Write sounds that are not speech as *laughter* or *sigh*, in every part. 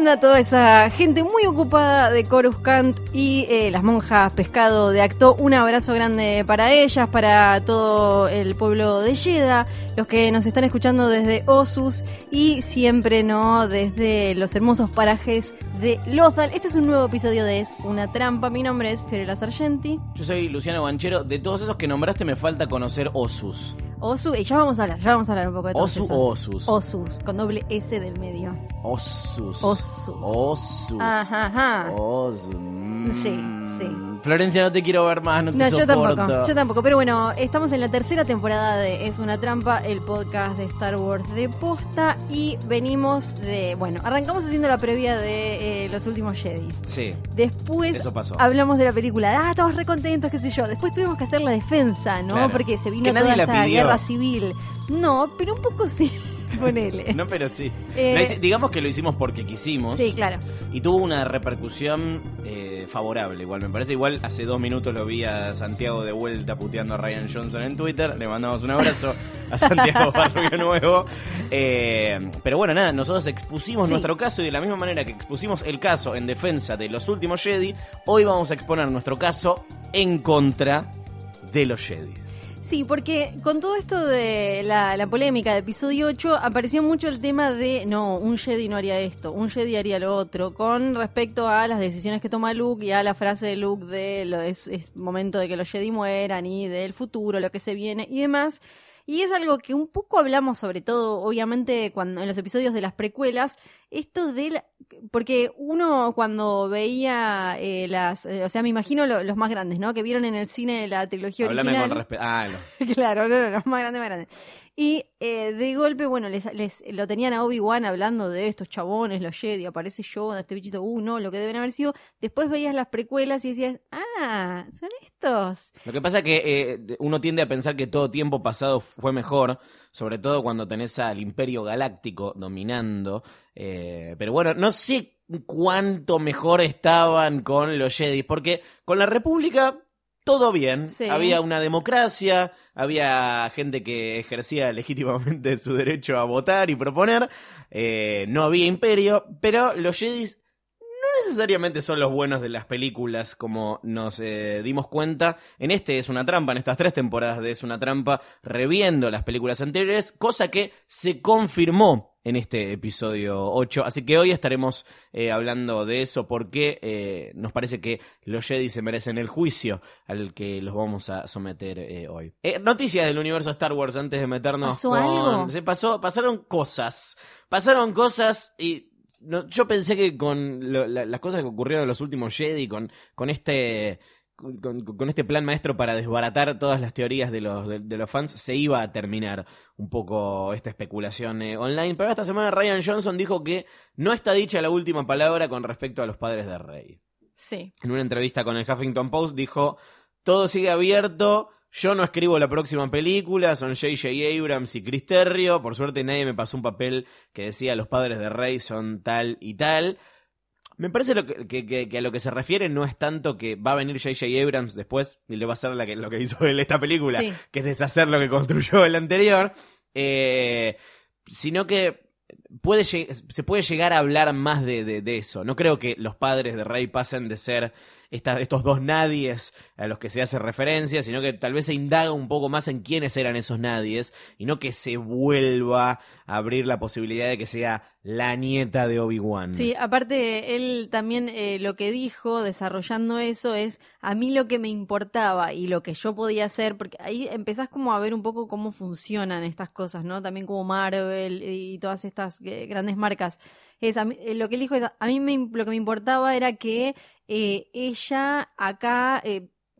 Anda toda esa gente muy ocupada de Coruscant y eh, las monjas pescado de Acto? Un abrazo grande para ellas, para todo el pueblo de Yeda, los que nos están escuchando desde Osus y siempre no desde los hermosos parajes de Lothal. Este es un nuevo episodio de Es una trampa. Mi nombre es Fiorella Sargenti. Yo soy Luciano Banchero. De todos esos que nombraste me falta conocer Osus. Osu, y ya vamos a hablar, ya vamos a hablar un poco de todos Osu esos. o Osus. Osus, con doble S del medio. Osus. Osus. Osus. Ajá, ajá. Osus. Mm. Sí, sí. Florencia, no te quiero ver más, no te No, yo soporto. tampoco, yo tampoco. Pero bueno, estamos en la tercera temporada de Es una trampa, el podcast de Star Wars de posta. Y venimos de. Bueno, arrancamos haciendo la previa de eh, Los últimos Jedi. Sí. Después Eso pasó. hablamos de la película. Ah, estamos recontentos, qué sé yo. Después tuvimos que hacer la defensa, ¿no? Claro. Porque se vino Que toda la esta pidió. guerra civil. No, pero un poco sí. *laughs* Ponele. No, pero sí. Eh, digamos que lo hicimos porque quisimos. Sí, claro. Y tuvo una repercusión eh, favorable, igual me parece. Igual hace dos minutos lo vi a Santiago de vuelta puteando a Ryan Johnson en Twitter. Le mandamos un abrazo a Santiago *laughs* Barrio Nuevo. Eh, pero bueno, nada, nosotros expusimos Sí. nuestro caso y de la misma manera que expusimos el caso en defensa de los últimos Jedi, hoy vamos a exponer nuestro caso en contra de los Jedi. Sí, porque con todo esto de la, la polémica de episodio 8 apareció mucho el tema de, no, un Jedi no haría esto, un Jedi haría lo otro, con respecto a las decisiones que toma Luke y a la frase de Luke de lo, es, momento de que los Jedi mueran y del futuro, lo que se viene y demás. Y es algo que un poco hablamos, sobre todo, obviamente, cuando en los episodios de las precuelas, esto de la- porque uno cuando veía eh, las, eh, o sea, me imagino lo- los más grandes, ¿no? Que vieron en el cine la trilogía Háblame original. con. Ah, no. *laughs* Claro, no, no, no, más grande, más grande. Y eh, de golpe, bueno, les, lo tenían a Obi-Wan hablando de estos chabones, los Jedi, aparece Yoda, este bichito, uh, no, lo que deben haber sido. Después veías las precuelas y decías, ah, son estos. Lo que pasa es que eh, uno tiende a pensar que todo tiempo pasado fue mejor, sobre todo cuando tenés al Imperio Galáctico dominando. eh, pero bueno, no sé cuánto mejor estaban con los Jedi, porque con la República todo bien. Sí. Había una democracia, había gente que ejercía legítimamente *laughs* su derecho a votar y proponer. eh, no había imperio, pero los Jedi necesariamente son los buenos de las películas, como nos eh, dimos cuenta. En este es una trampa, en estas tres temporadas de Es una trampa, reviendo las películas anteriores, cosa que se confirmó en este episodio 8. Así que hoy estaremos eh, hablando de eso porque eh, nos parece que los Jedi se merecen el juicio al que los vamos a someter eh, hoy. Noticias del universo Star Wars antes de meternos ¿Pasó con... algo? Se pasó, pasaron cosas. Pasaron cosas y no, yo pensé que con lo- la- las cosas que ocurrieron en los últimos Jedi, con, con este con, con este plan maestro para desbaratar todas las teorías de los, de, de los fans, se iba a terminar un poco esta especulación eh, online. Pero esta semana Ryan Johnson dijo que no está dicha la última palabra con respecto a los padres de Rey. Sí. En una entrevista con el Huffington Post dijo, todo sigue abierto, yo no escribo la próxima película, son J.J. Abrams y Chris Terrio, por suerte nadie me pasó un papel que decía los padres de Rey son tal y tal. Me parece lo que, que- que- que a lo que se refiere no es tanto que va a venir J.J. Abrams después y le va a hacer la que- lo que hizo él esta película, Sí. que es deshacer lo que construyó el anterior, eh, sino que puede se puede llegar a hablar más de, de- de eso. No creo que los padres de Rey pasen de ser esta- estos dos nadies a los que se hace referencia, sino que tal vez se indaga un poco más en quiénes eran esos nadies y no que se vuelva a abrir la posibilidad de que sea la nieta de Obi-Wan. Sí, aparte él también eh, lo que dijo desarrollando eso es a mí lo que me importaba y lo que yo podía hacer, porque ahí empezás como a ver un poco cómo funcionan estas cosas, ¿no? También como Marvel y todas estas eh, grandes marcas. Es mí- eh, lo que él dijo es a mí me lo que me importaba era que ella acá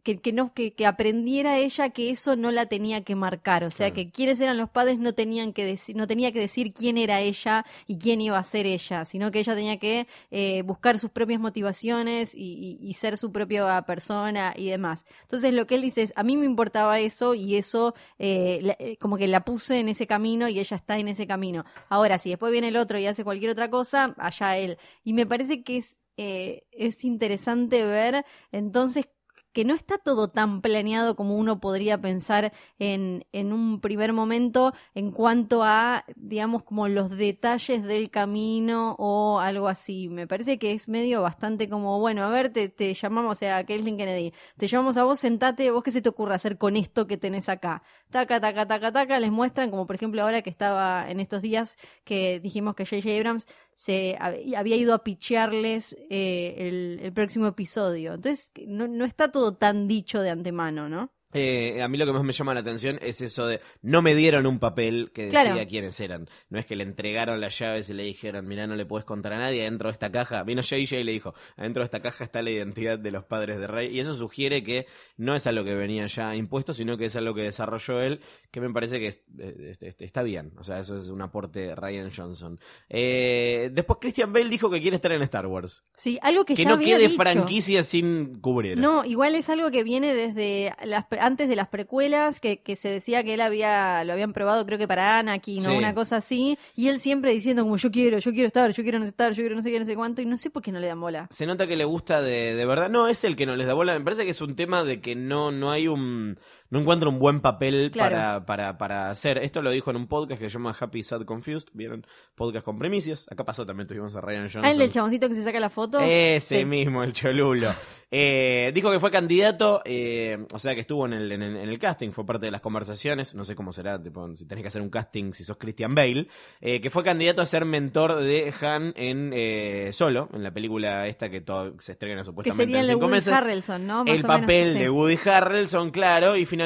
que, que no que, que aprendiera ella que eso no la tenía que marcar, o sea Claro. que quienes eran los padres no tenían que decir, no tenía que decir quién era ella y quién iba a ser ella, sino que ella tenía que eh, buscar sus propias motivaciones y, y- y ser su propia persona y demás. Entonces lo que él dice es, a mí me importaba eso y eso eh, la- eh, como que la puse en ese camino y ella está en ese camino. Ahora, si después viene el otro y hace cualquier otra cosa, allá él. Y me parece que es, eh, es interesante ver entonces que no está todo tan planeado como uno podría pensar en, en un primer momento en cuanto a, digamos, como los detalles del camino o algo así. Me parece que es medio bastante como, bueno, a ver, te, te llamamos, o sea, Caitlyn Kennedy, te llamamos a vos, sentate, vos qué se te ocurre hacer con esto que tenés acá. Taca, taca, taca, taca, les muestran, como por ejemplo ahora que estaba en estos días que dijimos que J.J. Abrams se hab- había ido a pichearles eh, el, el próximo episodio. Entonces, no, no está todo tan dicho de antemano, ¿no? Eh, a mí lo que más me llama la atención es eso de no me dieron un papel que decía Claro. quiénes eran. No es que le entregaron las llaves y le dijeron, mira, no le puedes contar a nadie, adentro de esta caja, vino JJ y le dijo, adentro de esta caja está la identidad de los padres de Rey. Y eso sugiere que no es algo que venía ya impuesto, sino que es algo que desarrolló él, que me parece que es- eh, está bien. O sea, eso es un aporte de Ryan Johnson. Eh, después Christian Bale dijo que quiere estar en Star Wars. Sí, algo que, Que ya no había quede dicho. franquicia sin cubrir. No, igual es algo que viene desde las, antes de las precuelas, que, que se decía que él había, lo habían probado creo que para Anakin o Sí. una cosa así, y él siempre diciendo como yo quiero, yo quiero estar, yo quiero no estar, yo quiero no sé qué, no sé cuánto, y no sé por qué no le dan bola. Se nota que le gusta de, de verdad. No, es el que no les da bola. Me parece que es un tema de que no, no hay un. No encuentra un buen papel Claro. para, para, para hacer. Esto lo dijo en un podcast que se llama Happy Sad Confused. ¿Vieron? Podcast con premisas. Acá pasó también, tuvimos a Ryan Johnson. Ah, el del chaboncito que se saca la foto. Ese Sí. mismo, el cholulo. Eh, dijo que fue candidato, eh, o sea que estuvo en el, en, el, en el casting, fue parte de las conversaciones, no sé cómo será, tipo, si tenés que hacer un casting si sos Christian Bale, eh, que fue candidato a ser mentor de Han en eh, Solo, en la película esta que todo, se estrena que supuestamente sería en el de cinco Woody meses. Harrelson, ¿no? Más el menos, papel sí. de Woody Harrelson, claro, y finalmente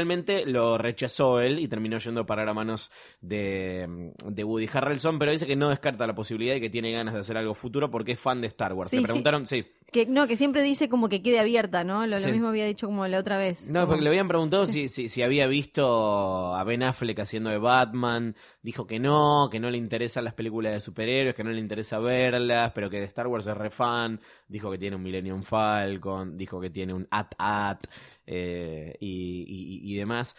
lo rechazó él y terminó yendo a parar a manos de, de Woody Harrelson, pero dice que no descarta la posibilidad y que tiene ganas de hacer algo futuro porque es fan de Star Wars. Sí, Le preguntaron, sí, Que, no, que siempre dice como que quede abierta, ¿no? Lo, mismo había dicho como la otra vez. No, como- porque le habían preguntado si, si, si había visto a Ben Affleck haciendo de Batman. Dijo que no, que no le interesan las películas de superhéroes, que no le interesa verlas, pero que de Star Wars es re fan. Dijo que tiene un Millennium Falcon, dijo que tiene un At-At eh, y, y- y demás.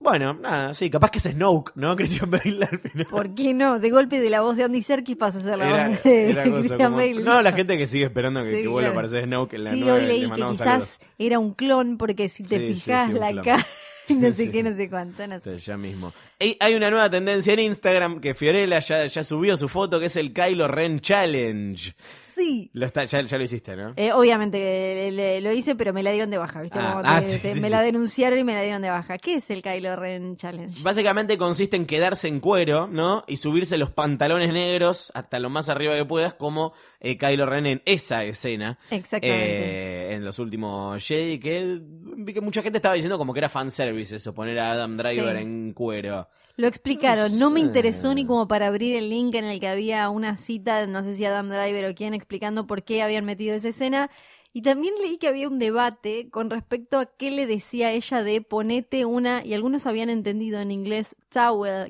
Bueno, nada, sí, capaz que es Snoke, ¿no? *laughs* Christian Bale al final. ¿Por qué no? De golpe de la voz de Andy Serkis pasa a ser la Era- voz de era Christian como- Bale. No, la gente que sigue esperando que, Sí, que vuelva a aparecer Snoke en la Sí, nueva, hoy le leí que quizás saludos. era un clon, porque si te Sí, fijas sí, la cara, *laughs* no sé Sí. qué, no sé cuánto, no sé. Ya mismo. Hay una nueva tendencia en Instagram que Fiorella ya, ya subió su foto, que es el Kylo Ren Challenge. Sí. Lo está, ya, ya lo hiciste, ¿no? Eh, obviamente le- le- lo hice, pero me la dieron de baja, ¿viste? Ah, Como ah, te- sí, te- sí, me sí. la denunciaron y me la dieron de baja. ¿Qué es el Kylo Ren Challenge? Básicamente consiste en quedarse en cuero, ¿no? Y subirse los pantalones negros hasta lo más arriba que puedas, como eh, Kylo Ren en esa escena. Exactamente. Eh, en los últimos Jedi, que vi que mucha gente estaba diciendo como que era fanservice eso, poner a Adam Driver en cuero. Lo explicaron, No no me interesó ni como para abrir el link en el que había una cita, no sé si Adam Driver o quién, explicando por qué habían metido esa escena. Y también leí que había un debate con respecto a qué le decía ella de ponete una, y algunos habían entendido en inglés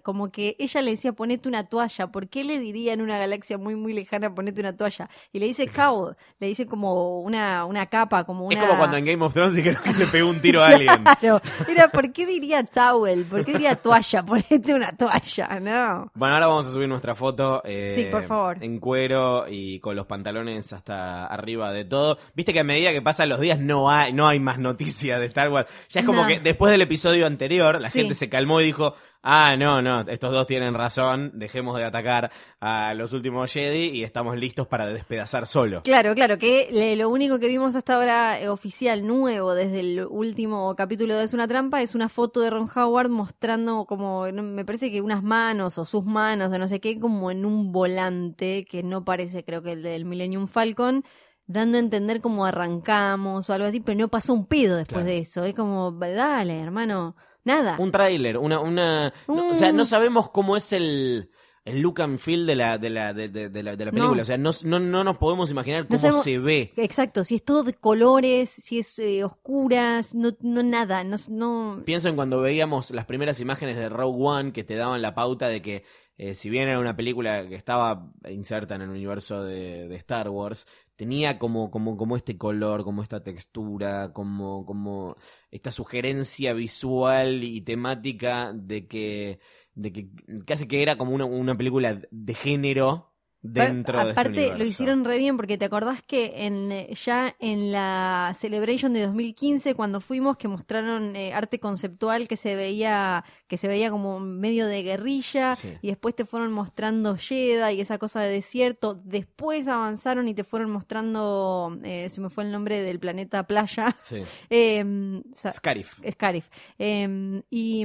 como que ella le decía ponete una toalla. ¿Por qué le diría en una galaxia muy, muy lejana ponete una toalla? Y le dice cowl, le dice como una, una capa, como una... Es como cuando en Game of Thrones dijeron que le pegó un tiro a alguien. *laughs* Claro, era, ¿por qué diría towel? ¿Por qué diría toalla? *laughs* Ponete una toalla, no. Bueno, ahora vamos a subir nuestra foto eh, Sí, por favor. en cuero y con los pantalones hasta arriba de todo. Viste que a medida que pasan los días no hay, no hay más noticias de Star Wars. Ya es como No. que después del episodio anterior la Sí. gente se calmó y dijo, ah, no, no, estos dos tienen razón, dejemos de atacar a los últimos Jedi y estamos listos para despedazar solo. Claro, claro, que le- lo único que vimos hasta ahora eh, oficial nuevo desde el último capítulo de Es una trampa es una foto de Ron Howard mostrando como, me parece que unas manos o sus manos o no sé qué, como en un volante que no parece creo que el del Millennium Falcon, dando a entender cómo arrancamos o algo así, pero no pasó un pedo después Claro. de eso. Es como, dale, hermano, nada. Un tráiler, una, una, no, o sea, no sabemos cómo es el, el look and feel de la, de la, de, de- de la, de la película. No. O sea, no, no, no nos podemos imaginar cómo sabemos- se ve. Exacto, si es todo de colores, si es eh, oscuras, no, no nada, no, Pienso en cuando veíamos las primeras imágenes de Rogue One que te daban la pauta de que eh, si bien era una película que estaba inserta en el universo de, de Star Wars, tenía como, como, como este color, como esta textura, como, como esta sugerencia visual y temática de que, de que casi que era como una, una película de género dentro de este Aparte, lo hicieron re bien porque te acordás que en ya en la Celebration de 2015 cuando fuimos que mostraron eh, arte conceptual que se veía que se veía como medio de guerrilla Sí. y después te fueron mostrando Jeddah y esa cosa de desierto, después avanzaron y te fueron mostrando eh, se me fue el nombre del planeta playa. Sí. *laughs* Eh, sa- Scarif. Scarif. Eh, y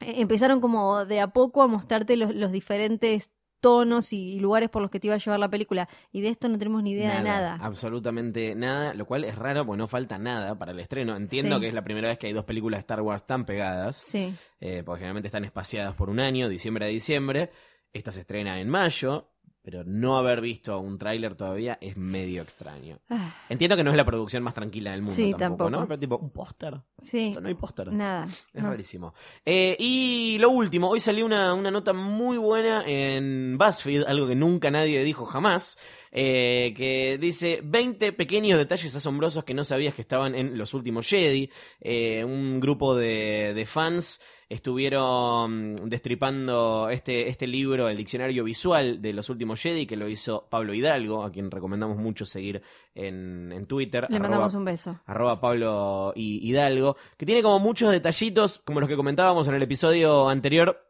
eh, empezaron como de a poco a mostrarte los, los diferentes tonos y lugares por los que te iba a llevar la película. Y de esto no tenemos ni idea de nada. Absolutamente nada, lo cual es raro porque no falta nada para el estreno. Entiendo Sí. que es la primera vez que hay dos películas de Star Wars tan pegadas, Sí. eh, porque generalmente están espaciadas por un año, diciembre a diciembre. Esta se estrena en mayo, pero no haber visto un tráiler todavía es medio extraño. Ah, Entiendo que no es la producción más tranquila del mundo Sí, tampoco, ¿no? tampoco. Pero tipo, un póster. sí. No hay póster. Nada. Es no. rarísimo. Eh, y lo último, hoy salió una, una nota muy buena en BuzzFeed, algo que nunca nadie dijo jamás, eh, que dice 20 pequeños detalles asombrosos que no sabías que estaban en los últimos Jedi. Eh, un grupo de, de fans estuvieron destripando este, este libro, el diccionario visual de los últimos Jedi, que lo hizo Pablo Hidalgo, a quien recomendamos mucho seguir en, en Twitter. Le arroba mandamos un beso. arroba Pablo y Hidalgo, que tiene como muchos detallitos, como los que comentábamos en el episodio anterior,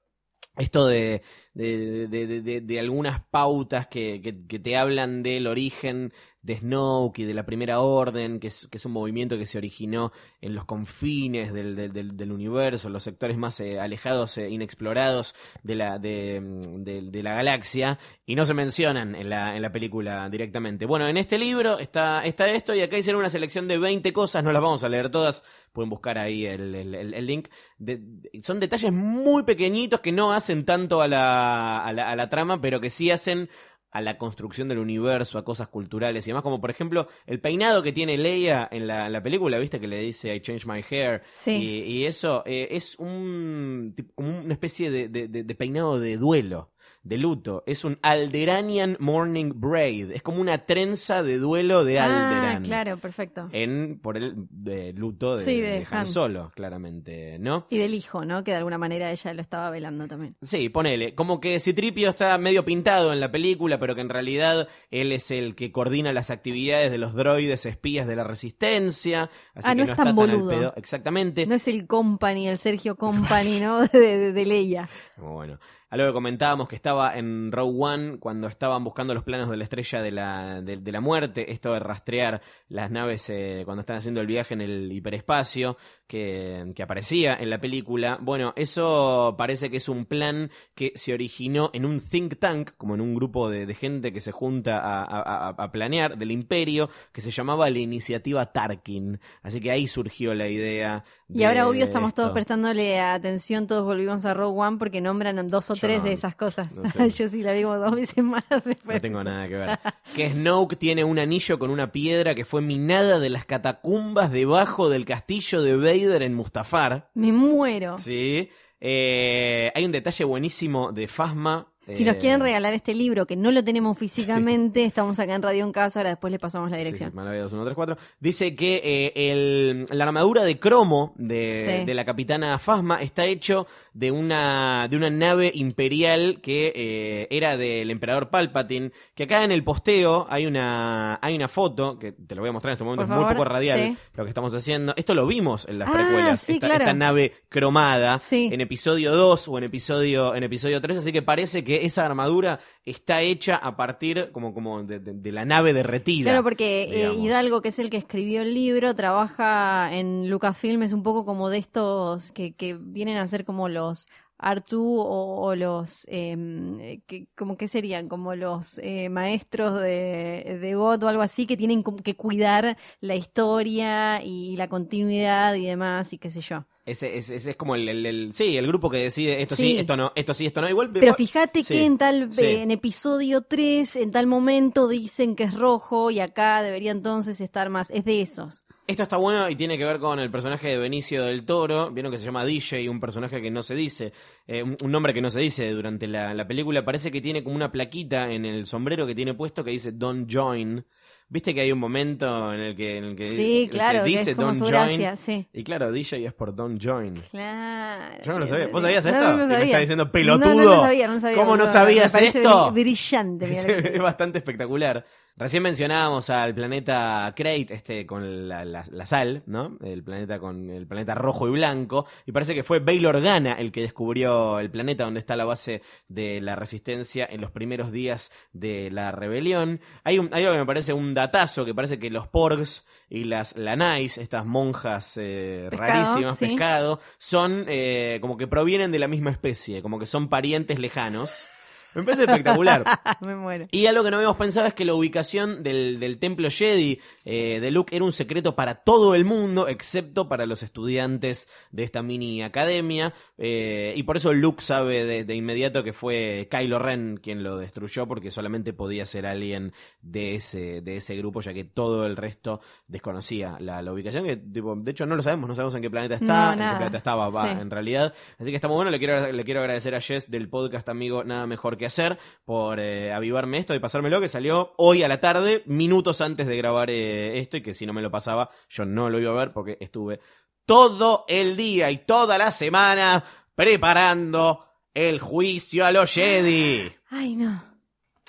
esto de, de, de- de- de- de algunas pautas que, que- que te hablan del origen de Snoke y de la Primera Orden, que es, que es un movimiento que se originó en los confines del, del- universo, en los sectores más eh, alejados, e inexplorados de la, mm, de- la galaxia, y no se mencionan en la, en la película directamente. Bueno, en este libro está, está esto, y acá hicieron una selección de 20 cosas, no las vamos a leer todas, pueden buscar ahí el, el- link. De- son detalles muy pequeñitos que no hacen tanto a la, a la trama, pero que sí hacen a la construcción del universo, a cosas culturales y demás, como por ejemplo el peinado que tiene Leia en la, en la película, viste que le dice I change my hair, Sí. y, y eso eh, es un como una especie de, de- de- de peinado de duelo, de luto, es un Alderanian Morning Braid, es como una trenza de duelo de Ah, Alderan. claro, perfecto. En, por el de luto de, Sí, de de Han Han. Solo, claramente, ¿no? Y del hijo, ¿no? Que de alguna manera ella lo estaba velando también. Sí, ponele. Como que Citripio está medio pintado en la película, pero que en realidad él es el que coordina las actividades de los droides espías de la resistencia. Así Ah, que no no, es está tan tan al boludo. pedo. Exactamente. No es el company, el Sergio Company, *laughs* ¿no? *laughs* De, de, de Leia. Bueno. Algo que comentábamos que estaba en Rogue One cuando estaban buscando los planos de la estrella de la, de, la muerte, esto de rastrear las naves eh, cuando están haciendo el viaje en el hiperespacio, que, que aparecía en la película. Bueno, eso parece que es un plan que se originó en un think tank, como en un grupo de, de gente que se junta a- a- a planear del imperio, que se llamaba la iniciativa Tarkin. Así que ahí surgió la idea. Y ahora, obvio, estamos todos prestándole atención, todos volvimos a Rogue One porque nombran dos o Yo tres no, de esas cosas. no sé. *laughs* Yo sí la vi como dos veces más *laughs* después. No tengo nada que ver. *laughs* Que Snoke tiene un anillo con una piedra que fue minada de las catacumbas debajo del castillo de Vader en Mustafar. Me muero. Sí. Eh, hay un detalle buenísimo de Fasma Si nos Eh, quieren regalar este libro, que no lo tenemos *laughs* físicamente, estamos acá en Radio en Casa, ahora después le pasamos la Sí, dirección. sí, 2134. Dice que eh, el- la armadura de cromo de, Sí. de la capitana Fasma está hecho de una, de una nave imperial que eh, era del emperador Palpatine. Que acá en el posteo hay una, hay una foto, que te lo voy a mostrar en este momento, Por es muy poco radial sí. lo que estamos haciendo. Esto lo vimos en las Ah, precuelas, sí, esta, claro. esta nave cromada Sí. en episodio 2 o en episodio, en episodio 3, así que parece que esa armadura está hecha a partir como, como de, de- de la nave derretida. Claro, porque eh. Hidalgo, que es el que escribió el libro, trabaja en Lucasfilm, es un poco como de estos que, que vienen a ser como los Artu o, o los, eh, que, como que serían, como los eh, maestros de, de GOT o algo así, que tienen que cuidar la historia y la continuidad y demás y qué sé yo. Ese, ese- ese es como el, el- el- sí, el grupo que decide esto sí. Sí. esto no, esto sí, esto no. Igual, Pero fíjate sí, que en tal sí. eh, en episodio 3, en tal momento dicen que es rojo y acá debería entonces estar más. Es de esos. Esto está bueno y tiene que ver con el personaje de Benicio del Toro. Vieron que se llama DJ, un personaje que no se dice, eh, un, nombre que no se dice durante la, la película. Parece que tiene como una plaquita en el sombrero que tiene puesto que dice Don't Join. Viste que hay un momento en el que, en el que, Sí, el que claro, que dice es como Don't su Join. gracia, sí. Y claro, DJ es por Don't Join. Claro. Yo no lo sabía. ¿Vos No, sabías no, esto? No, lo me está diciendo, No, "Pelotudo". No, lo sabía, no sabía. ¿Cómo no me sabías parece esto? bri- Brillante. *laughs* Es bastante espectacular. Recién mencionábamos al planeta Crate, este con la, la- la sal, ¿no? El planeta con el planeta rojo y blanco. Y parece que fue Bail Organa el que descubrió el planeta donde está la base de la resistencia en los primeros días de la rebelión. Hay, un, hay algo que me parece un datazo, que parece que los Porgs y las Lanais, estas monjas eh, Pescado, rarísimas, sí. pescado, son eh, como que provienen de la misma especie, como que son parientes lejanos. Me parece espectacular. *laughs* me muero. Y algo que no habíamos pensado es que la ubicación del, del templo Jedi eh, de Luke era un secreto para todo el mundo, excepto para los estudiantes de esta mini academia. eh, y por eso Luke sabe de, de inmediato que fue Kylo Ren quien lo destruyó, porque solamente podía ser alguien de ese, de ese grupo, ya que todo el resto desconocía la, la ubicación. Que, tipo, de hecho, no lo sabemos, no sabemos en qué planeta está, No, en qué planeta estaba va, Sí. en realidad. Así que está muy bueno. Le quiero, le quiero agradecer a Jess del podcast amigo Nada Mejor que Hacer por eh, avivarme esto y pasármelo, que salió hoy a la tarde, minutos antes de grabar eh, esto, y que si no me lo pasaba, yo no lo iba a ver porque estuve todo el día y toda la semana preparando el juicio a los Jedi. Ay, no.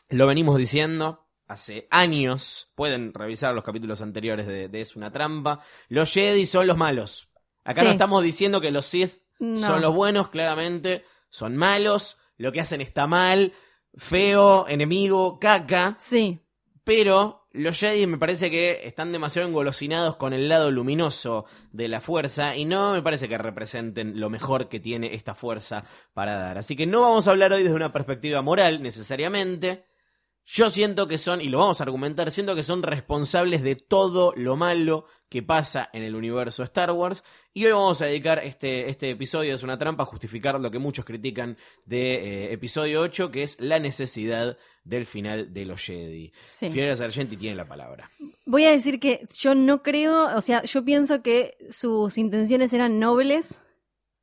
Lo venimos diciendo hace años. Pueden revisar los capítulos anteriores de, de Es una trampa. Los Jedi son los malos. Acá no estamos diciendo que los Sith No. son los buenos, claramente. Son malos. Lo que hacen está mal. Feo, enemigo, caca. Sí. Pero los Jedi me parece que están demasiado engolosinados con el lado luminoso de la fuerza y no me parece que representen lo mejor que tiene esta fuerza para dar. Así que no vamos a hablar hoy desde una perspectiva moral necesariamente. Yo siento que son, y lo vamos a argumentar, siento que son responsables de todo lo malo que pasa en el universo Star Wars. Y hoy vamos a dedicar este, este episodio, es una trampa, a justificar lo que muchos critican de eh, episodio 8, que es la necesidad del final de los Jedi. Sí. Fiora Sargenti tiene la palabra. Voy a decir que yo no creo, o sea, yo pienso que sus intenciones eran nobles,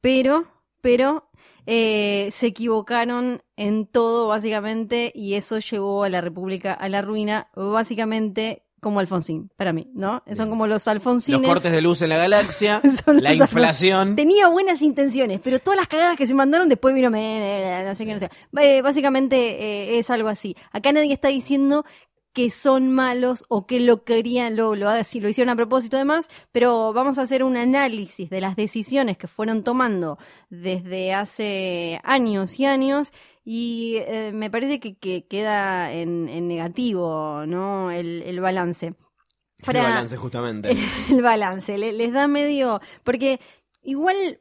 pero, pero eh, se equivocaron en todo básicamente y eso llevó a la República a la ruina, básicamente como Alfonsín, para mí, ¿no? Son como los alfonsines. Los cortes de luz en la galaxia, *laughs* la inflación. Tenía buenas intenciones, pero todas las cagadas que se mandaron después vino, me- no sé qué, no sé. Eh, básicamente eh, es algo así. Acá nadie está diciendo que son malos o que lo querían, lo, lo, si lo hicieron a propósito demás, pero vamos a hacer un análisis de las decisiones que fueron tomando desde hace años y años y eh, me parece que, que queda en, en negativo, ¿no? El, el balance. El Para- balance, justamente. *laughs* el balance, le- les da medio, porque igual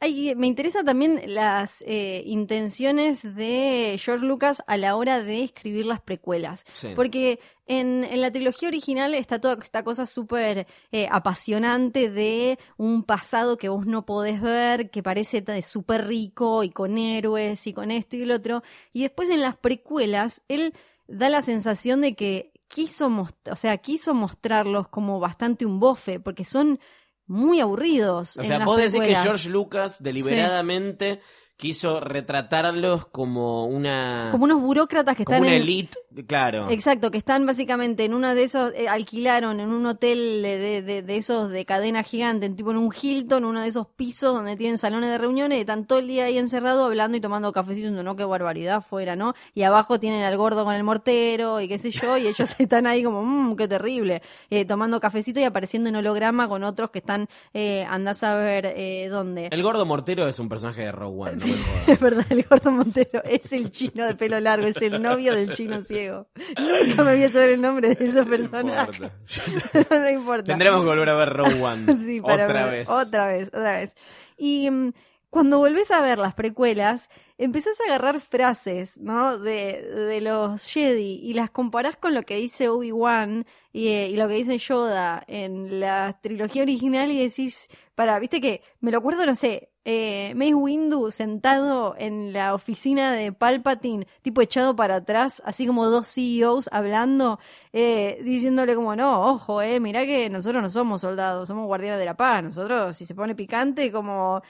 hay, me interesa también las eh, intenciones de George Lucas a la hora de escribir las precuelas, Sí. porque en, en la trilogía original está toda esta cosa súper eh, apasionante de un pasado que vos no podés ver, que parece súper rico y con héroes y con esto y el otro, y después en las precuelas él da la sensación de que quiso, o sea, quiso mostrarlos como bastante un bofe, porque son muy aburridos. O en sea, las vos decís que. George Lucas deliberadamente quiso retratarlos como una... Como unos burócratas que como están una en... elite, claro. Exacto, que están básicamente en uno de esos, eh, alquilaron en un hotel de, de- de- de esos de cadena gigante, tipo en un Hilton, uno de esos pisos donde tienen salones de reuniones, y están todo el día ahí encerrados hablando y tomando cafecito, diciendo, no, qué barbaridad fuera, ¿no? Y abajo tienen al gordo con el mortero y qué sé yo, y ellos *laughs* están ahí como, mmm, qué terrible, eh, tomando cafecito y apareciendo en holograma con otros que están, eh, andás a ver eh, dónde. El gordo mortero es un personaje de Rogue One, no me *laughs* jodas. Es verdad, el gordo Montero es el chino de pelo largo, es el novio del chino ciego. *laughs* Nunca me voy a saber el nombre de esos *laughs* personajes. importa. *laughs* no importa. Tendremos que volver a ver Rogue One Sí, para otra ver- vez. Otra vez, otra vez. Y mm, cuando volvés a ver las precuelas, empezás a agarrar frases, ¿no? De, de los Jedi y las comparás con lo que dice Obi-Wan y, eh, y lo que dice Yoda en la trilogía original y decís, para, viste que me lo acuerdo, no sé, eh, Mace Windu sentado en la oficina de Palpatine, tipo echado para atrás, así como dos CEOs hablando, eh, diciéndole como, no, ojo, eh, mirá que nosotros no somos soldados, somos guardianes de la paz, nosotros si se pone picante como...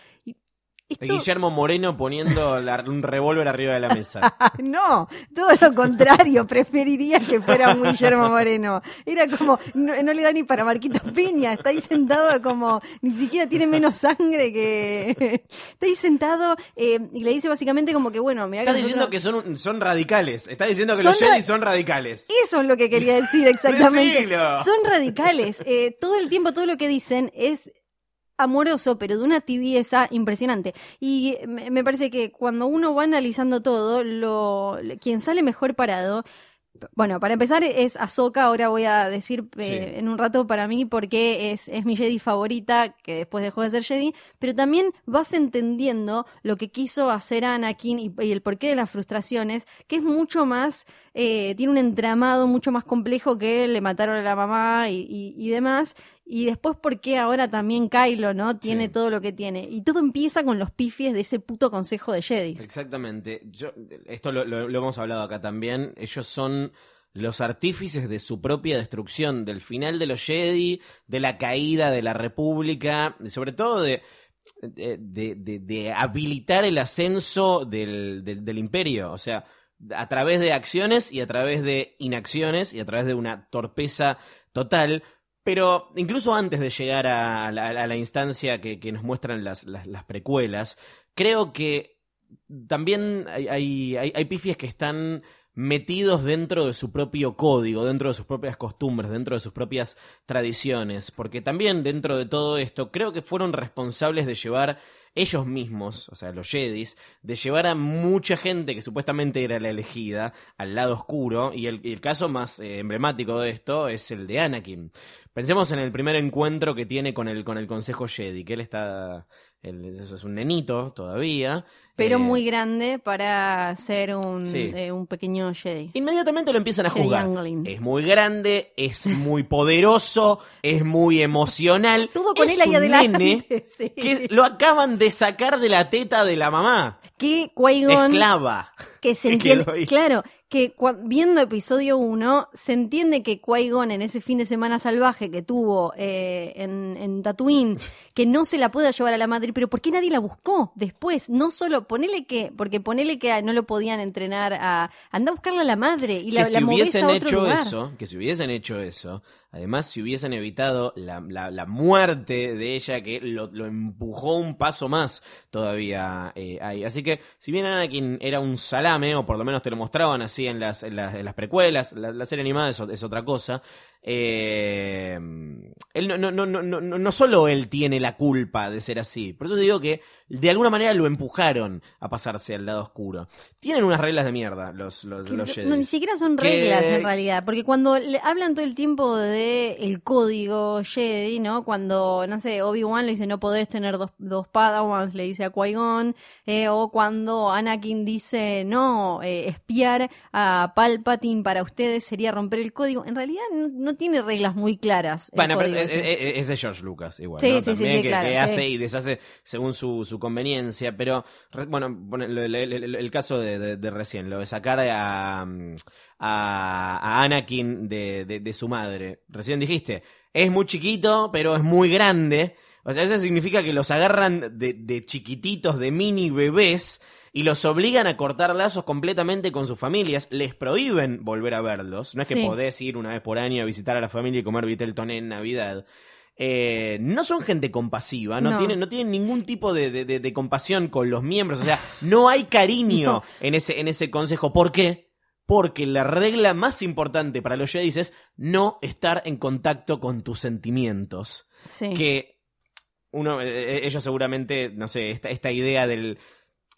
esto- Guillermo Moreno poniendo la- un revólver arriba de la mesa. *laughs* no, todo lo contrario, preferiría que fuera un Guillermo Moreno. Era como, no, no le da ni para Marquitos Peña, está ahí sentado como, ni siquiera tiene menos sangre que... *laughs* Está ahí sentado eh, y le dice básicamente como que, bueno, mira Está diciendo que son, son radicales. Está diciendo que Son los ra- Jedi son radicales. Eso es lo que quería *laughs* decir exactamente. Son radicales. Eh, todo el tiempo, todo lo que dicen es amoroso, pero de una tibieza impresionante. Y me, parece que cuando uno va analizando todo, lo, quien sale mejor parado. Bueno, para empezar es Ahsoka, ahora voy a decir eh, Sí. en un rato para mí porque es, es mi Jedi favorita, que después dejó de ser Jedi, pero también vas entendiendo lo que quiso hacer Anakin y, y el porqué de las frustraciones, que es mucho más, eh, tiene un entramado mucho más complejo que le mataron a la mamá y, y- y demás, y después por qué ahora también Kylo, ¿no? Tiene Sí. todo lo que tiene. Y todo empieza con los pifies de ese puto consejo de Jedi. Exactamente. Yo, esto lo, lo- lo hemos hablado acá también. Ellos son los artífices de su propia destrucción, del final de los Jedi, de la caída de la República, y sobre todo de, de, de- habilitar el ascenso del, del- del imperio. O sea, a través de acciones y a través de inacciones y a través de una torpeza total. Pero incluso antes de llegar a la, instancia que, nos muestran las, las, las precuelas, creo que también hay pifies que están metidos dentro de su propio código, dentro de sus propias costumbres, dentro de sus propias tradiciones, porque también dentro de todo esto creo que fueron responsables de llevar ellos mismos, o sea, los Jedis, de llevar a mucha gente que supuestamente era la elegida al lado oscuro, y el, caso más eh, emblemático de esto es el de Anakin. Pensemos en el primer encuentro que tiene con el, con el Consejo Jedi, que él está, él es, un nenito todavía. Pero eh, muy grande para ser un, Sí. eh, un pequeño Jedi. Inmediatamente lo empiezan a juzgar. Es muy grande, es muy poderoso, es muy emocional. Todo con es él ahí un adelante. nene *laughs* sí. que lo acaban de sacar de la teta de la mamá. Que Qui-Gon Esclava. Que se entiende, claro, que viendo episodio 1 se entiende que Qui-Gon en ese fin de semana salvaje que tuvo eh, en, en Tatooine, *laughs* que no se la pueda llevar a la madre, pero ¿por qué nadie la buscó después? No solo, ponele que, porque ponele que no lo podían entrenar a, anda a buscarla a la madre y la, que la si movés hubiesen a otro hecho lugar. eso, que si hubiesen hecho eso, además si hubiesen evitado la, la- la muerte de ella que lo, lo empujó un paso más todavía eh, ahí. Así que si bien Anakin era un o por lo menos te lo mostraban así en las, en las, en las precuelas, la, la serie animada es, es otra cosa, eh, él no, no, no, no, no, no solo él tiene la culpa de ser así, por eso te digo que de alguna manera lo empujaron a pasarse al lado oscuro. Tienen unas reglas de mierda los, los, Que los no- ni siquiera son Que- reglas en realidad, porque cuando le hablan todo el tiempo de el código Jedi, ¿no? Cuando, no sé, Obi-Wan le dice no podés tener dos, dos Padawans, le dice a Qui-Gon, eh, o cuando Anakin dice no, eh, espiar a Palpatine para ustedes sería romper el código, en realidad no, no tiene reglas muy claras. Bueno, pero es George Lucas igual, Sí, ¿no? sí, También sí, que, claro, que sí. hace y deshace según su, su conveniencia, pero bueno, el, el- el caso de, de- de recién, lo de sacar a, a, a Anakin de, de- de su madre. Recién dijiste, es muy chiquito, pero es muy grande. O sea, eso significa que los agarran de, de chiquititos, de mini bebés, y los obligan a cortar lazos completamente con sus familias, les prohíben volver a verlos, no es que Sí. podés ir una vez por año a visitar a la familia y comer vitel toné en Navidad. Eh, no son gente compasiva, no, No. Tienen, no tienen ningún tipo de, de- de- de compasión con los miembros, o sea, no hay cariño *laughs* No. en, ese, en ese consejo. ¿Por qué? Porque la regla más importante para los Jedi es no estar en contacto con tus sentimientos Sí. que uno, eh, ellos seguramente, no sé, esta, esta idea del...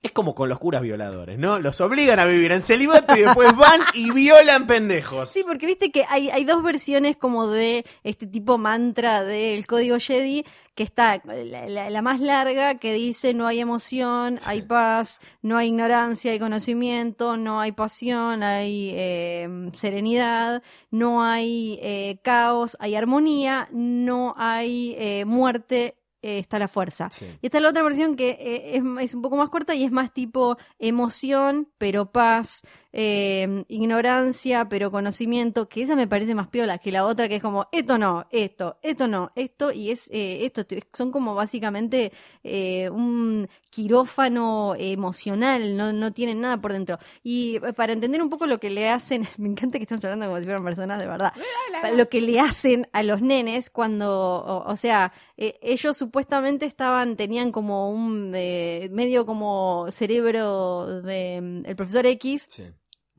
Es como con los curas violadores, ¿no? Los obligan a vivir en celibato y después van y violan pendejos. Sí, porque viste que hay, hay dos versiones como de este tipo mantra del código Jedi, que está la, la- la más larga que dice no hay emoción, hay paz, no hay ignorancia, hay conocimiento, no hay pasión, hay eh, serenidad, no hay eh, caos, hay armonía, no hay eh, muerte, eh, está la fuerza. Sí. Y está la otra versión que eh, es, es un poco más corta y es más tipo emoción, pero paz, eh, ignorancia, pero conocimiento, que esa me parece más piola que la otra que es como, esto no, esto, esto no, esto, y es eh, esto, son como básicamente eh, un quirófano emocional, no, no tienen nada por dentro. Y eh, para entender un poco lo que le hacen, *laughs* me encanta que estamos hablando como si fueran personas de verdad, lo que le hacen a los nenes cuando, o, o sea, eh, ellos supuestamente estaban, tenían como un eh, medio como cerebro de mm, el profesor X, Sí.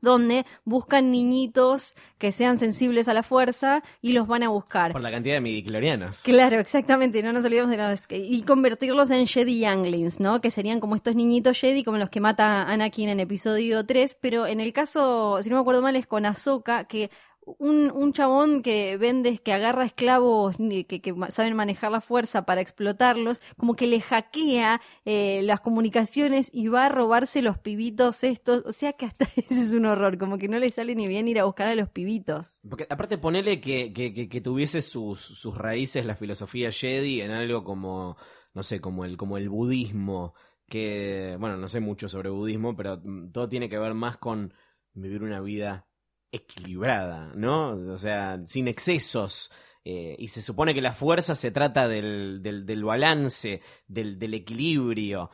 Donde buscan niñitos que sean sensibles a la fuerza y los van a buscar. Por la cantidad de midiclorianos. Claro, exactamente, no nos olvidemos de los y convertirlos en Jedi Younglings, ¿no? Que serían como estos niñitos Jedi como los que mata Anakin en episodio 3, pero en el caso, si no me acuerdo mal, es con Ahsoka, que un, un chabón que vende, que agarra esclavos que, saben manejar la fuerza para explotarlos, como que le hackea eh, las comunicaciones y va a robarse los pibitos estos, o sea que hasta *laughs* ese es un horror, como que no le sale ni bien ir a buscar a los pibitos. Porque aparte ponele que, que, que- que tuviese sus, sus raíces la filosofía Jedi en algo como, no sé, como el, como el budismo, que, bueno, no sé mucho sobre budismo, pero mm, todo tiene que ver más con vivir una vida equilibrada, ¿no? O sea, sin excesos. eh, y se supone que la fuerza se trata del, del, del balance, del, del equilibrio.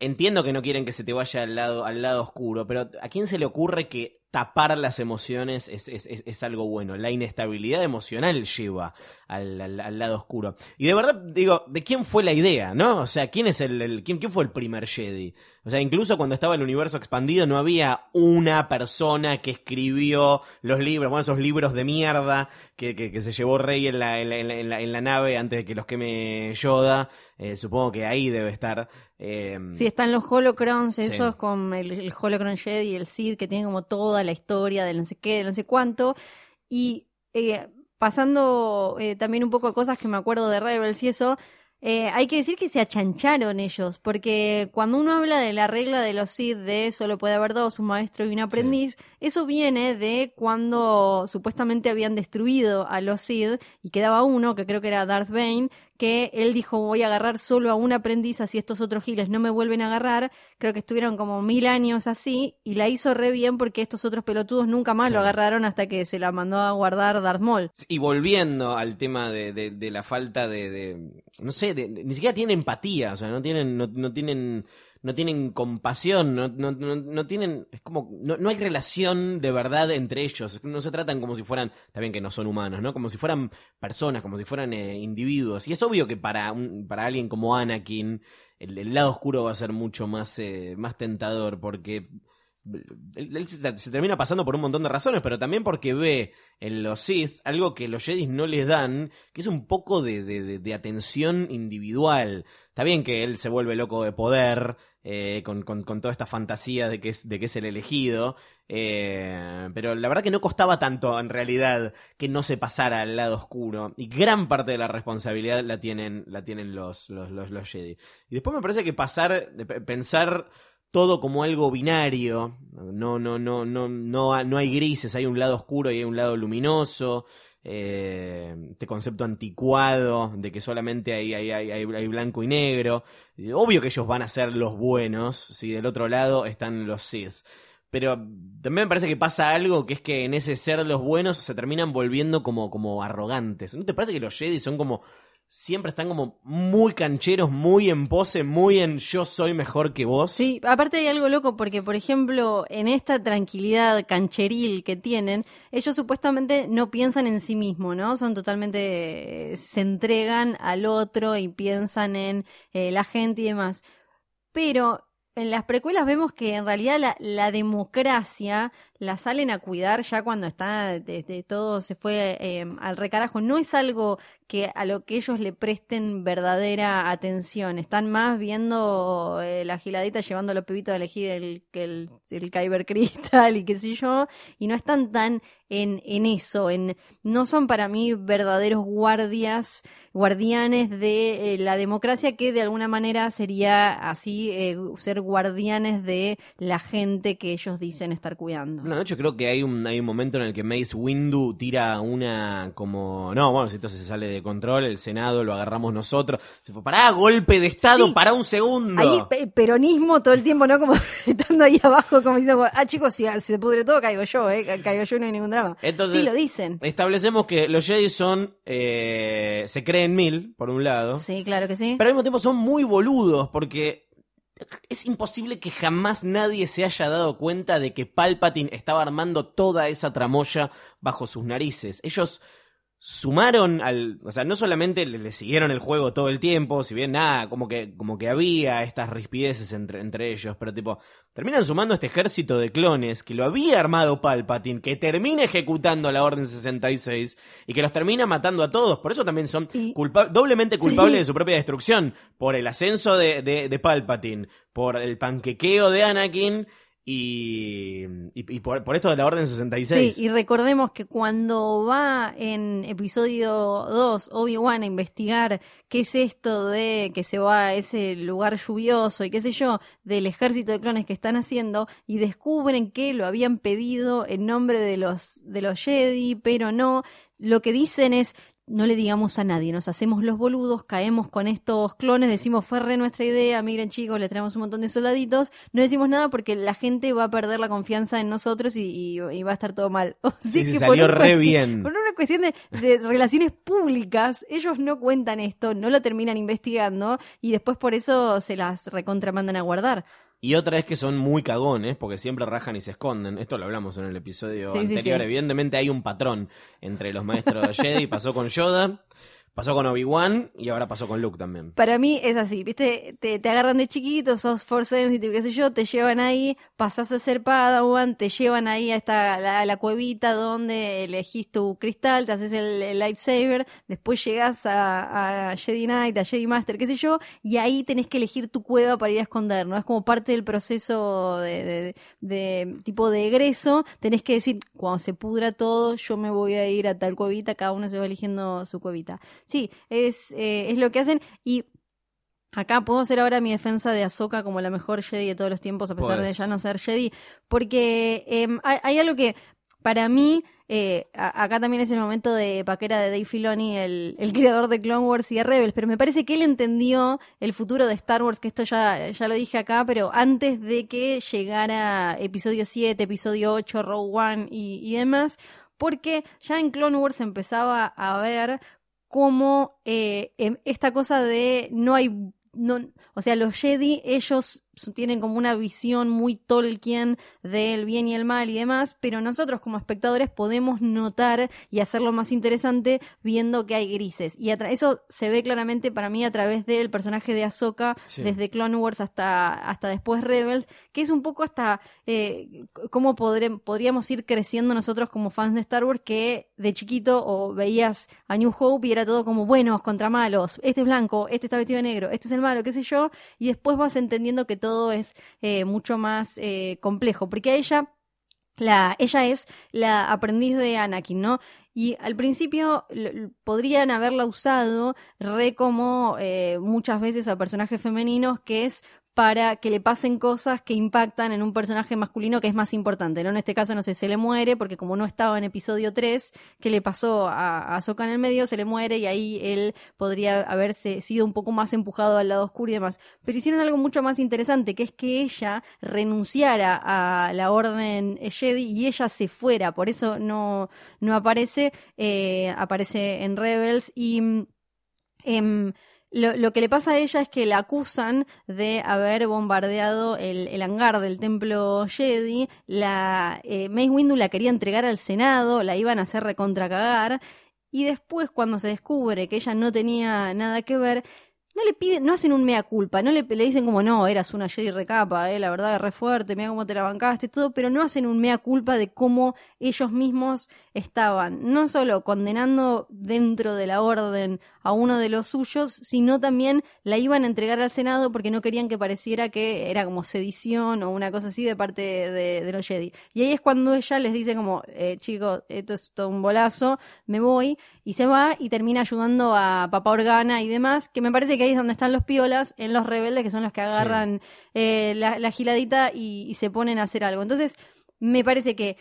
Entiendo que no quieren que se te vaya al lado, al lado oscuro, pero ¿a quién se le ocurre que tapar las emociones es, es, es, algo bueno? La inestabilidad emocional lleva al, al, lado oscuro. Y de verdad, digo, ¿de quién fue la idea, no? O sea, ¿quién es el, quién, quién fue el primer Jedi? O sea, incluso cuando estaba el universo expandido no había una persona que escribió los libros, bueno, esos libros de mierda que, que, que se llevó Rey en la, en, la, en la- en la- en la nave antes de que los queme Yoda. Eh, supongo que ahí debe estar. Eh, Sí, están los holocrons, Sí. esos con el, el holocron Jedi y el Sith, que tienen como toda la historia del no sé qué, del no sé cuánto. Y eh, pasando eh, también un poco a cosas que me acuerdo de Rebels y eso, eh, hay que decir que se achancharon ellos, porque cuando uno habla de la regla de los Sith de solo puede haber dos, un maestro y un aprendiz, eso viene de cuando supuestamente habían destruido a los Sith y quedaba uno, que creo que era Darth Bane, que él dijo voy a agarrar solo a un aprendiz, así estos otros giles no me vuelven a agarrar. Creo que estuvieron como mil años así y la hizo re bien porque estos otros pelotudos nunca más lo agarraron hasta que se la mandó a guardar Darth Maul. Y volviendo al tema de, de- de la falta de, de- no sé, de- ni siquiera tienen empatía, o sea, no tienen, no, no tienen, no tienen compasión, no, no, no, no tienen, es como, no, hay relación de verdad entre ellos, no se tratan como si fueran, bien que no son humanos, ¿no? Como si fueran personas, como si fueran eh, individuos. Y es obvio que para, un, para alguien como Anakin, el, el lado oscuro va a ser mucho más, eh, más tentador, porque él, se, termina pasando por un montón de razones, pero también porque ve en los Sith algo que los Jedi no les dan, que es un poco de, de- de- atención individual. Está bien que él se vuelve loco de poder, eh, con, con- con toda esta fantasía de que es, de que es el elegido, eh, pero la verdad que no costaba tanto en realidad que no se pasara al lado oscuro, y gran parte de la responsabilidad la tienen, la tienen los, los, los, los Jedi. Y después me parece que pasar, pensar todo como algo binario. No, no, no, no, no, no hay grises, hay un lado oscuro y hay un lado luminoso. Eh, este concepto anticuado de que solamente hay, hay- hay blanco y negro. Obvio que ellos van a ser los buenos, si del otro lado están los Sith. Pero también me parece que pasa algo que es que en ese ser los buenos se terminan volviendo como, como arrogantes. ¿No te parece que los Jedi son como siempre están como muy cancheros, muy en pose, muy en yo soy mejor que vos. Sí, aparte hay algo loco porque, por ejemplo, en esta tranquilidad cancheril que tienen, ellos supuestamente no piensan en sí mismos, ¿no? Son totalmente, eh, se entregan al otro y piensan en eh, la gente y demás. Pero en las precuelas vemos que en realidad la, la democracia la salen a cuidar ya cuando está desde todo se fue eh, al recarajo. No es algo que a lo que ellos le presten verdadera atención. Están más viendo eh, la giladita llevando a los pibitos a elegir el, el, el Kyber Crystal y qué sé yo. Y no están tan en, en eso. En, no son para mí verdaderos guardias, guardianes de eh, la democracia que de alguna manera sería así eh, ser guardianes de la gente que ellos dicen estar cuidando. No, de hecho creo que hay un, hay un momento en el que Mace Windu tira una como... No, bueno, si entonces se sale de control, el Senado lo agarramos nosotros. Tipo, Pará, golpe de Estado, Sí. para un segundo. Ahí pe- peronismo todo el tiempo, ¿no? Como *laughs* estando ahí abajo, como diciendo, ah, chicos, si se pudre todo, caigo yo, ¿eh? Ca- Caigo yo y no hay ningún drama. Entonces, sí, lo dicen. Establecemos que los Jedi son... eh, se creen mil, por un lado. Sí, claro que sí. Pero al mismo tiempo son muy boludos porque es imposible que jamás nadie se haya dado cuenta de que Palpatine estaba armando toda esa tramoya bajo sus narices. Ellos sumaron al, o sea, no solamente le, le siguieron el juego todo el tiempo, si bien nada, como que como que había estas rispideces entre, entre ellos, pero tipo terminan sumando este ejército de clones que lo había armado Palpatine, que termina ejecutando la Orden 66 y que los termina matando a todos. Por eso también son culpa- doblemente culpables Sí. de su propia destrucción. Por el ascenso de, de, de Palpatine, por el panquequeo de Anakin y, y, por esto de la Orden 66. Sí, y recordemos que cuando va en episodio 2 Obi-Wan a investigar qué es esto de que se va a ese lugar lluvioso y qué sé yo, del ejército de clones que están haciendo, y descubren que lo habían pedido en nombre de los, de los Jedi, pero no, lo que dicen es, no le digamos a nadie, nos hacemos los boludos, caemos con estos clones, decimos fue re nuestra idea, miren chicos, le traemos un montón de soldaditos, no decimos nada porque la gente va a perder la confianza en nosotros y, y- y va a estar todo mal. *laughs* Sí, que salió re bien. Por una cuestión de, de relaciones públicas, ellos no cuentan esto, no lo terminan investigando y después por eso se las recontramandan a guardar. Y otra es que son muy cagones, porque siempre rajan y se esconden. Esto lo hablamos en el episodio Sí, sí, anterior. sí. Evidentemente hay un patrón entre los maestros Jedi. Pasó con Yoda, pasó con Obi-Wan y ahora pasó con Luke también. Para mí es así, ¿viste? Te, agarran de chiquito, sos force sensitive, qué sé yo, te llevan ahí, pasás a ser Padawan, te llevan ahí a esta, la, la cuevita donde elegís tu cristal, te haces el, lightsaber, después llegás a, a Jedi Knight, a Jedi Master, qué sé yo, y ahí tenés que elegir tu cueva para ir a esconder, ¿no? Es como parte del proceso de tipo de egreso, tenés que decir, cuando se pudra todo, yo me voy a ir a tal cuevita, cada uno se va eligiendo su cuevita. Sí, es, eh, es lo que hacen. Y acá puedo hacer ahora mi defensa de Ahsoka como la mejor Jedi de todos los tiempos, a pesar de ya no ser Jedi, porque em, hay, hay algo que para mí, eh, a- acá también es el momento de paquera de Dave Filoni, el, el creador de Clone Wars y de Rebels, pero me parece que él entendió el futuro de Star Wars, que esto ya, ya lo dije acá, pero antes de que llegara episodio 7, episodio 8, Rogue One y, y demás, porque ya en Clone Wars empezaba a ver cómo eh, em, esta cosa de no hay no, o sea, los Jedi, ellos tienen como una visión muy Tolkien del bien y el mal y demás, pero nosotros como espectadores podemos notar y hacerlo más interesante viendo que hay grises. Y eso se ve claramente para mí a través del personaje de Ahsoka, Sí. desde Clone Wars hasta, hasta después Rebels, que es un poco hasta eh, cómo podríamos ir creciendo nosotros como fans de Star Wars, que de chiquito o veías a New Hope y era todo como buenos contra malos, este es blanco, este está vestido de negro, este es el malo, qué sé yo, y después vas entendiendo que todo es eh, mucho más eh, complejo, porque ella la, ella es la aprendiz de Anakin, ¿no? Y al principio podrían haberla usado re como eh, muchas veces a personajes femeninos, que es para que le pasen cosas que impactan en un personaje masculino que es más importante, ¿no? En este caso, no sé, se le muere, porque como no estaba en episodio 3, que le pasó a, a en el medio, se le muere y ahí él podría haberse sido un poco más empujado al lado oscuro y demás. Pero hicieron algo mucho más interesante, que es que ella renunciara a la orden Jedi y ella se fuera, por eso no, no aparece, eh, aparece en Rebels y... mm, Em, lo, lo que le pasa a ella es que la acusan de haber bombardeado el, hangar del templo Jedi. La eh, Mace Windu la quería entregar al Senado, la iban a hacer recontracagar. Y después, cuando se descubre que ella no tenía nada que ver, no le piden, no hacen un mea culpa, no le, dicen como no, eras una Jedi recapa, eh, la verdad es re fuerte, mira cómo te la bancaste, todo, pero no hacen un mea culpa de cómo ellos mismos estaban, no solo condenando dentro de la orden a uno de los suyos, sino también la iban a entregar al Senado porque no querían que pareciera que era como sedición o una cosa así de parte de, de los Jedi. Y ahí es cuando ella les dice como, eh, chicos, esto es todo un bolazo, me voy, y se va y termina ayudando a Papá Organa y demás, que me parece que ahí es donde están los piolas, en los rebeldes, que son los que agarran eh, la, la giladita y, y se ponen a hacer algo. Entonces, me parece que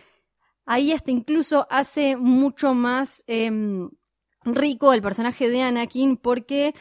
ahí hasta incluso hace mucho más em, rico el personaje de Anakin porque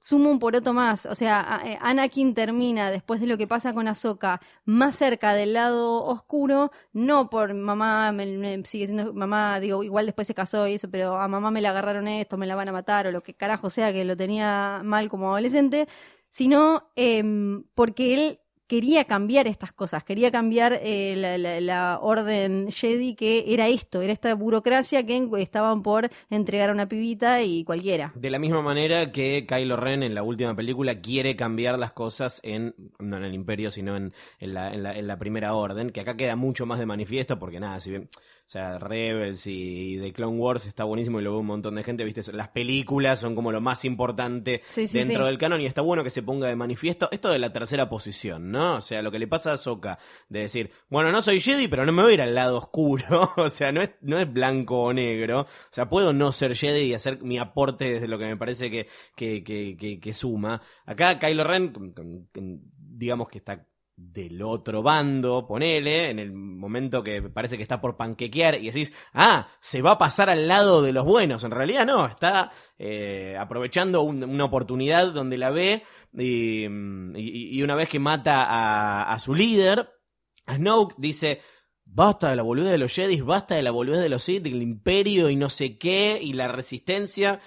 suma un poroto más. O sea, eh, Anakin termina, después de lo que pasa con Ahsoka, más cerca del lado oscuro, no por mamá, me sigue siendo mamá, digo, igual después se casó y eso, pero a mamá me la agarraron esto, me la van a matar, o lo que carajo sea que lo tenía mal como adolescente, sino em, porque él quería cambiar estas cosas, quería cambiar eh, la, orden Jedi que era esto, era esta burocracia que estaban por entregar a una pibita y cualquiera. De la misma manera que Kylo Ren en la última película quiere cambiar las cosas en, no en el Imperio, sino en, en la, en, la, en la Primera Orden, que acá queda mucho más de manifiesto, porque nada, si bien, sea, Rebels y The Clone Wars está buenísimo y lo ve un montón de gente, viste, las películas son como lo más importante Sí, sí, dentro sí. del canon y está bueno que se ponga de manifiesto esto de la tercera posición, ¿no? O sea, lo que le pasa a Ahsoka, de decir, bueno, no soy Jedi, pero no me voy a ir al lado oscuro, *laughs* o sea, no es, no es blanco o negro, o sea, puedo no ser Jedi y hacer mi aporte desde lo que me parece que, que, que, que, que suma. Acá Kylo Ren, digamos que está del otro bando, ponele, en el momento que parece que está por panquequear y decís, ah, se va a pasar al lado de los buenos. En realidad no, está eh, aprovechando un- una oportunidad donde la ve y, y una vez que mata a, su líder, Snoke dice, basta de la boludez de los Jedi, basta de la boludez de los Sith, del imperio y no sé qué, y la resistencia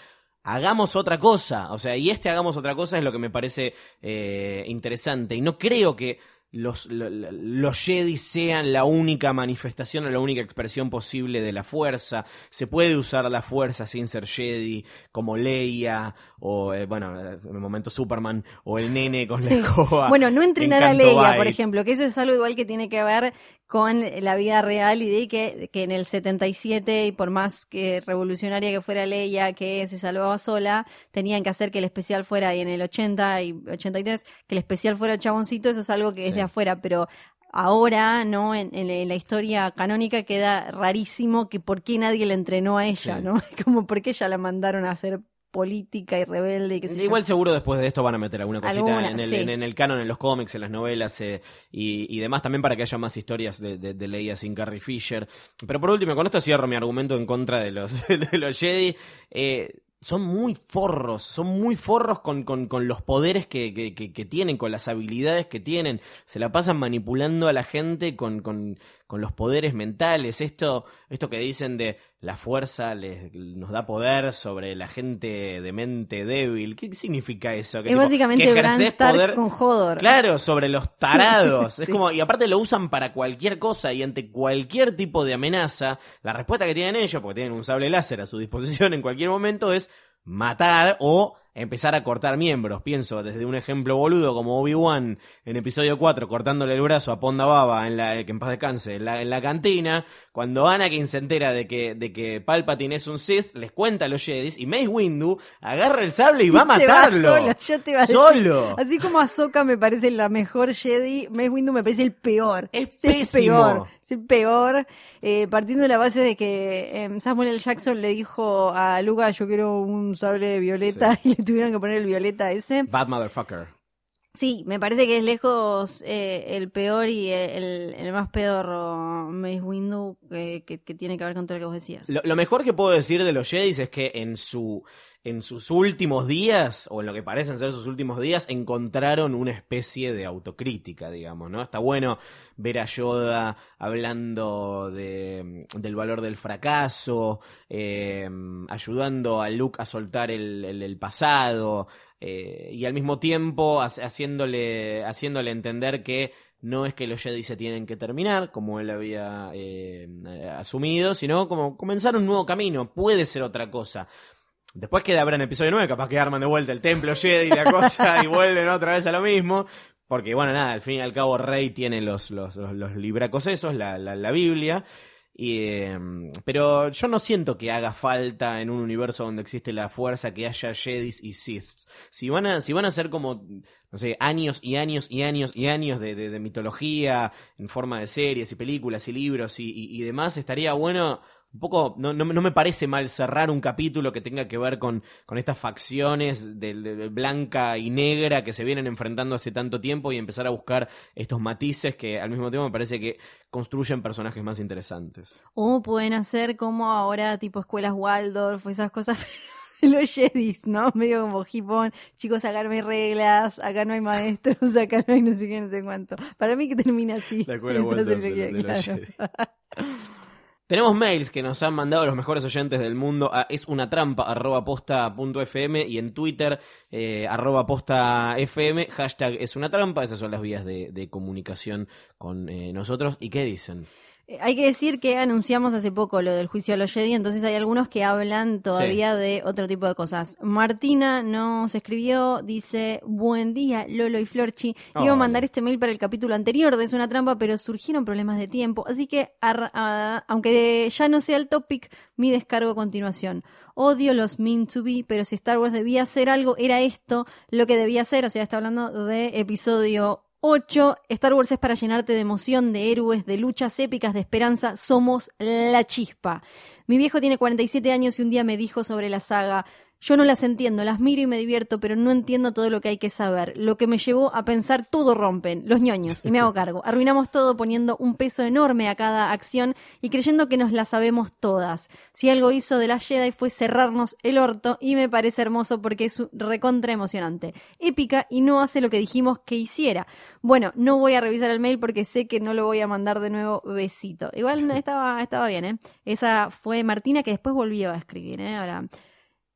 hagamos otra cosa. O sea, y este hagamos otra cosa es lo que me parece eh, interesante. Y no creo que los, lo- lo- los Jedi sean la única manifestación o la única expresión posible de la fuerza. Se puede usar la fuerza sin ser Jedi, como Leia, o eh, bueno, en el momento Superman, o el nene con la escoba. Bueno, no entrenar a Leia, por ejemplo, que eso es algo igual que tiene que ver con la vida real y de que, que en el 77, y por más que revolucionaria que fuera Leia, que se salvaba sola, tenían que hacer que el especial fuera, y en el 80 y 83, que el especial fuera el chaboncito, eso es algo que es de afuera, pero ahora, ¿no? En, en- la historia canónica queda rarísimo que por qué nadie le entrenó a ella, Sí. ¿no? *laughs* Como por qué ella la mandaron a hacer política y rebelde y qué sé yo. Igual seguro después de esto van a meter alguna cosita Alguna, en, el, sí. en, en el canon, en los cómics, en las novelas eh, y, y demás, también para que haya más historias de, de, de Leia sin Carrie Fisher. Pero por último, con esto cierro mi argumento en contra de los, *laughs* de los Jedi. Eh, son muy forros, son muy forros con, con, con los poderes que, que, que- que tienen, con las habilidades que tienen. Se la pasan manipulando a la gente con, con, con los poderes mentales. Esto, esto que dicen de la fuerza les, nos da poder sobre la gente de mente débil. ¿Qué significa eso? Que, Es tipo, básicamente que poder- con Hodor. Claro, sobre los tarados. Sí, Es sí. como, y aparte lo usan para cualquier cosa y ante cualquier tipo de amenaza, la respuesta que tienen ellos, porque tienen un sable láser a su disposición en cualquier momento, es matar o empezar a cortar miembros. Pienso desde un ejemplo boludo como Obi-Wan en episodio 4 cortándole el brazo a Ponda Baba en la, que en paz descanse, en la, en la cantina. Cuando Anakin se entera de que, de que Palpatine es un Sith, les cuenta a los Jedis y Mace Windu agarra el sable y va a matarlo. solo, yo te iba a decir. Solo. Así como Ahsoka me parece la mejor Jedi, Mace Windu me parece el peor. Es el peor. Es el peor. Eh, partiendo de la base de que eh, Samuel L. Jackson le dijo a Luca, yo quiero un sable violeta, *laughs* y le *laughs* tuvieron que poner el violeta ese. Bad motherfucker. Sí, me parece que es lejos eh, el peor y el, el más pedorro Mace Windu que, que, que tiene que ver con todo lo que vos decías. Lo, lo mejor que puedo decir de los Jedi es que en su en sus últimos días, o en lo que parecen ser sus últimos días, encontraron una especie de autocrítica, digamos, ¿no? Está bueno ver a Yoda hablando de, del valor del fracaso, eh, ayudando a Luke a soltar el, pasado, eh, y al mismo tiempo ha- haciéndole, haciéndole entender que no es que los Jedi se tienen que terminar, como él había eh, asumido, sino como comenzar un nuevo camino, puede ser otra cosa. Después que habrá en episodio 9, capaz que arman de vuelta el templo Jedi y la cosa y vuelven otra vez a lo mismo. Porque, bueno, nada, al fin y al cabo Rey tiene los, los, los, libracos esos, la, la, la Biblia. Y, eh, pero yo no siento que haga falta en un universo donde existe la fuerza que haya Jedis y Siths. Si van a, si van a ser como, no sé, años y años y años y años de, de, mitología en forma de series y películas y libros y, y demás, estaría bueno un poco, no, no, no me parece mal cerrar un capítulo que tenga que ver con, con estas facciones de, de- de blanca y negra que se vienen enfrentando hace tanto tiempo y empezar a buscar estos matices que al mismo tiempo me parece que construyen personajes más interesantes. O pueden hacer como ahora, tipo escuelas Waldorf, esas cosas. *laughs* Los Jedis, ¿no? Medio como hipón. Chicos, acá no hay reglas, acá no hay maestros, *laughs* acá no hay no sé qué, no sé cuánto. Para mí que termina así. La escuela *laughs* Waldorf de de claro. Jedi. Tenemos mails que nos han mandado los mejores oyentes del mundo a es una trampa arroba posta punto fm y en Twitter eh, arroba posta fm hashtag es una trampa. Esas son las vías de, comunicación con eh, nosotros. ¿Y qué dicen? Eh, Hay que decir que anunciamos hace poco lo del juicio a los Jedi, entonces hay algunos que hablan todavía de otro tipo de cosas. Martina nos escribió, dice, buen día, Lolo y Florchi. Iba Hola. a mandar este mail para el capítulo anterior de Es una trampa, pero surgieron problemas de tiempo, así que, ar- a- aunque ya no sea el topic, mi descargo a continuación. Odio los mean to be, pero si Star Wars debía hacer algo, era esto lo que debía hacer, o sea, está hablando de episodio 8. Star Wars es para llenarte de emoción, de héroes, de luchas épicas, de esperanza. Somos la chispa. Mi viejo tiene 47 años y un día me dijo sobre la saga. Yo no las entiendo, las miro y me divierto, pero no entiendo todo lo que hay que saber. Lo que me llevó a pensar todo rompen, los ñoños, y me hago cargo. *laughs* Arruinamos todo poniendo un peso enorme a cada acción y creyendo que nos la sabemos todas. Si algo hizo de la Jedi fue cerrarnos el orto y me parece hermoso porque es recontra emocionante. Épica y no hace lo que dijimos que hiciera. Bueno, no voy a revisar el mail porque sé que no lo voy a mandar de nuevo besito. Igual estaba, estaba bien, ¿eh? Esa fue Martina que después volvió a escribir, ¿eh? Ahora.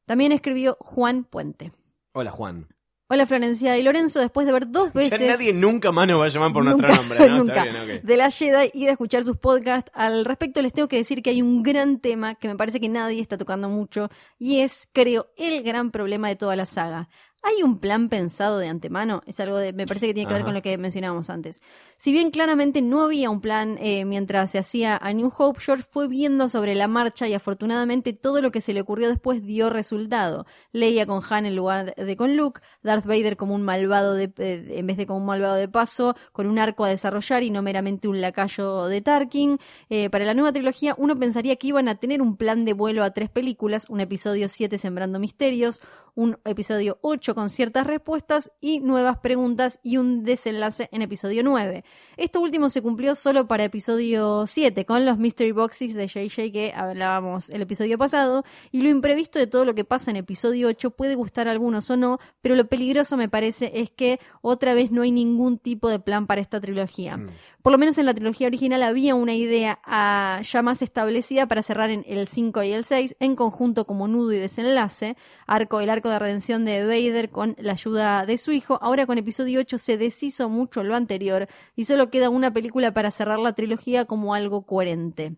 También escribió Juan Puente. Hola Juan. Hola Florencia y Lorenzo, después de ver dos veces... Ya nadie nunca más nos va a llamar por Nunca, nuestro nombre, ¿no? nunca. Está bien, ok. de la Jedi y de escuchar sus podcasts. Al respecto les tengo que decir que hay un gran tema que me parece que nadie está tocando mucho y es, creo, el gran problema de toda la saga. ¿Hay un plan pensado de antemano? Es algo de, me parece que tiene que ver con lo que mencionábamos antes. Si bien claramente no había un plan eh, mientras se hacía a New Hope, George fue viendo sobre la marcha y afortunadamente todo lo que se le ocurrió después dio resultado. Leia con Han en lugar de con Luke, Darth Vader como un malvado de, eh, en vez de como un malvado de paso, con un arco a desarrollar y no meramente un lacayo de Tarkin. Eh, para la nueva trilogía uno pensaría que iban a tener un plan de vuelo a tres películas, un episodio 7 sembrando misterios, un episodio 8 con ciertas respuestas y nuevas preguntas y un desenlace en episodio 9. Esto último se cumplió solo para episodio 7 con los Mystery Boxes de JJ que hablábamos el episodio pasado y lo imprevisto de todo lo que pasa en episodio 8 puede gustar a algunos o no, pero lo peligroso me parece es que otra vez no hay ningún tipo de plan para esta trilogía. Mm. Por lo menos en la trilogía original había una idea ah, ya más establecida para cerrar en el 5 y el 6 en conjunto como nudo y desenlace. Arco, el arco de redención de Vader con la ayuda de su hijo. Ahora con episodio 8 se deshizo mucho lo anterior y solo queda una película para cerrar la trilogía como algo coherente.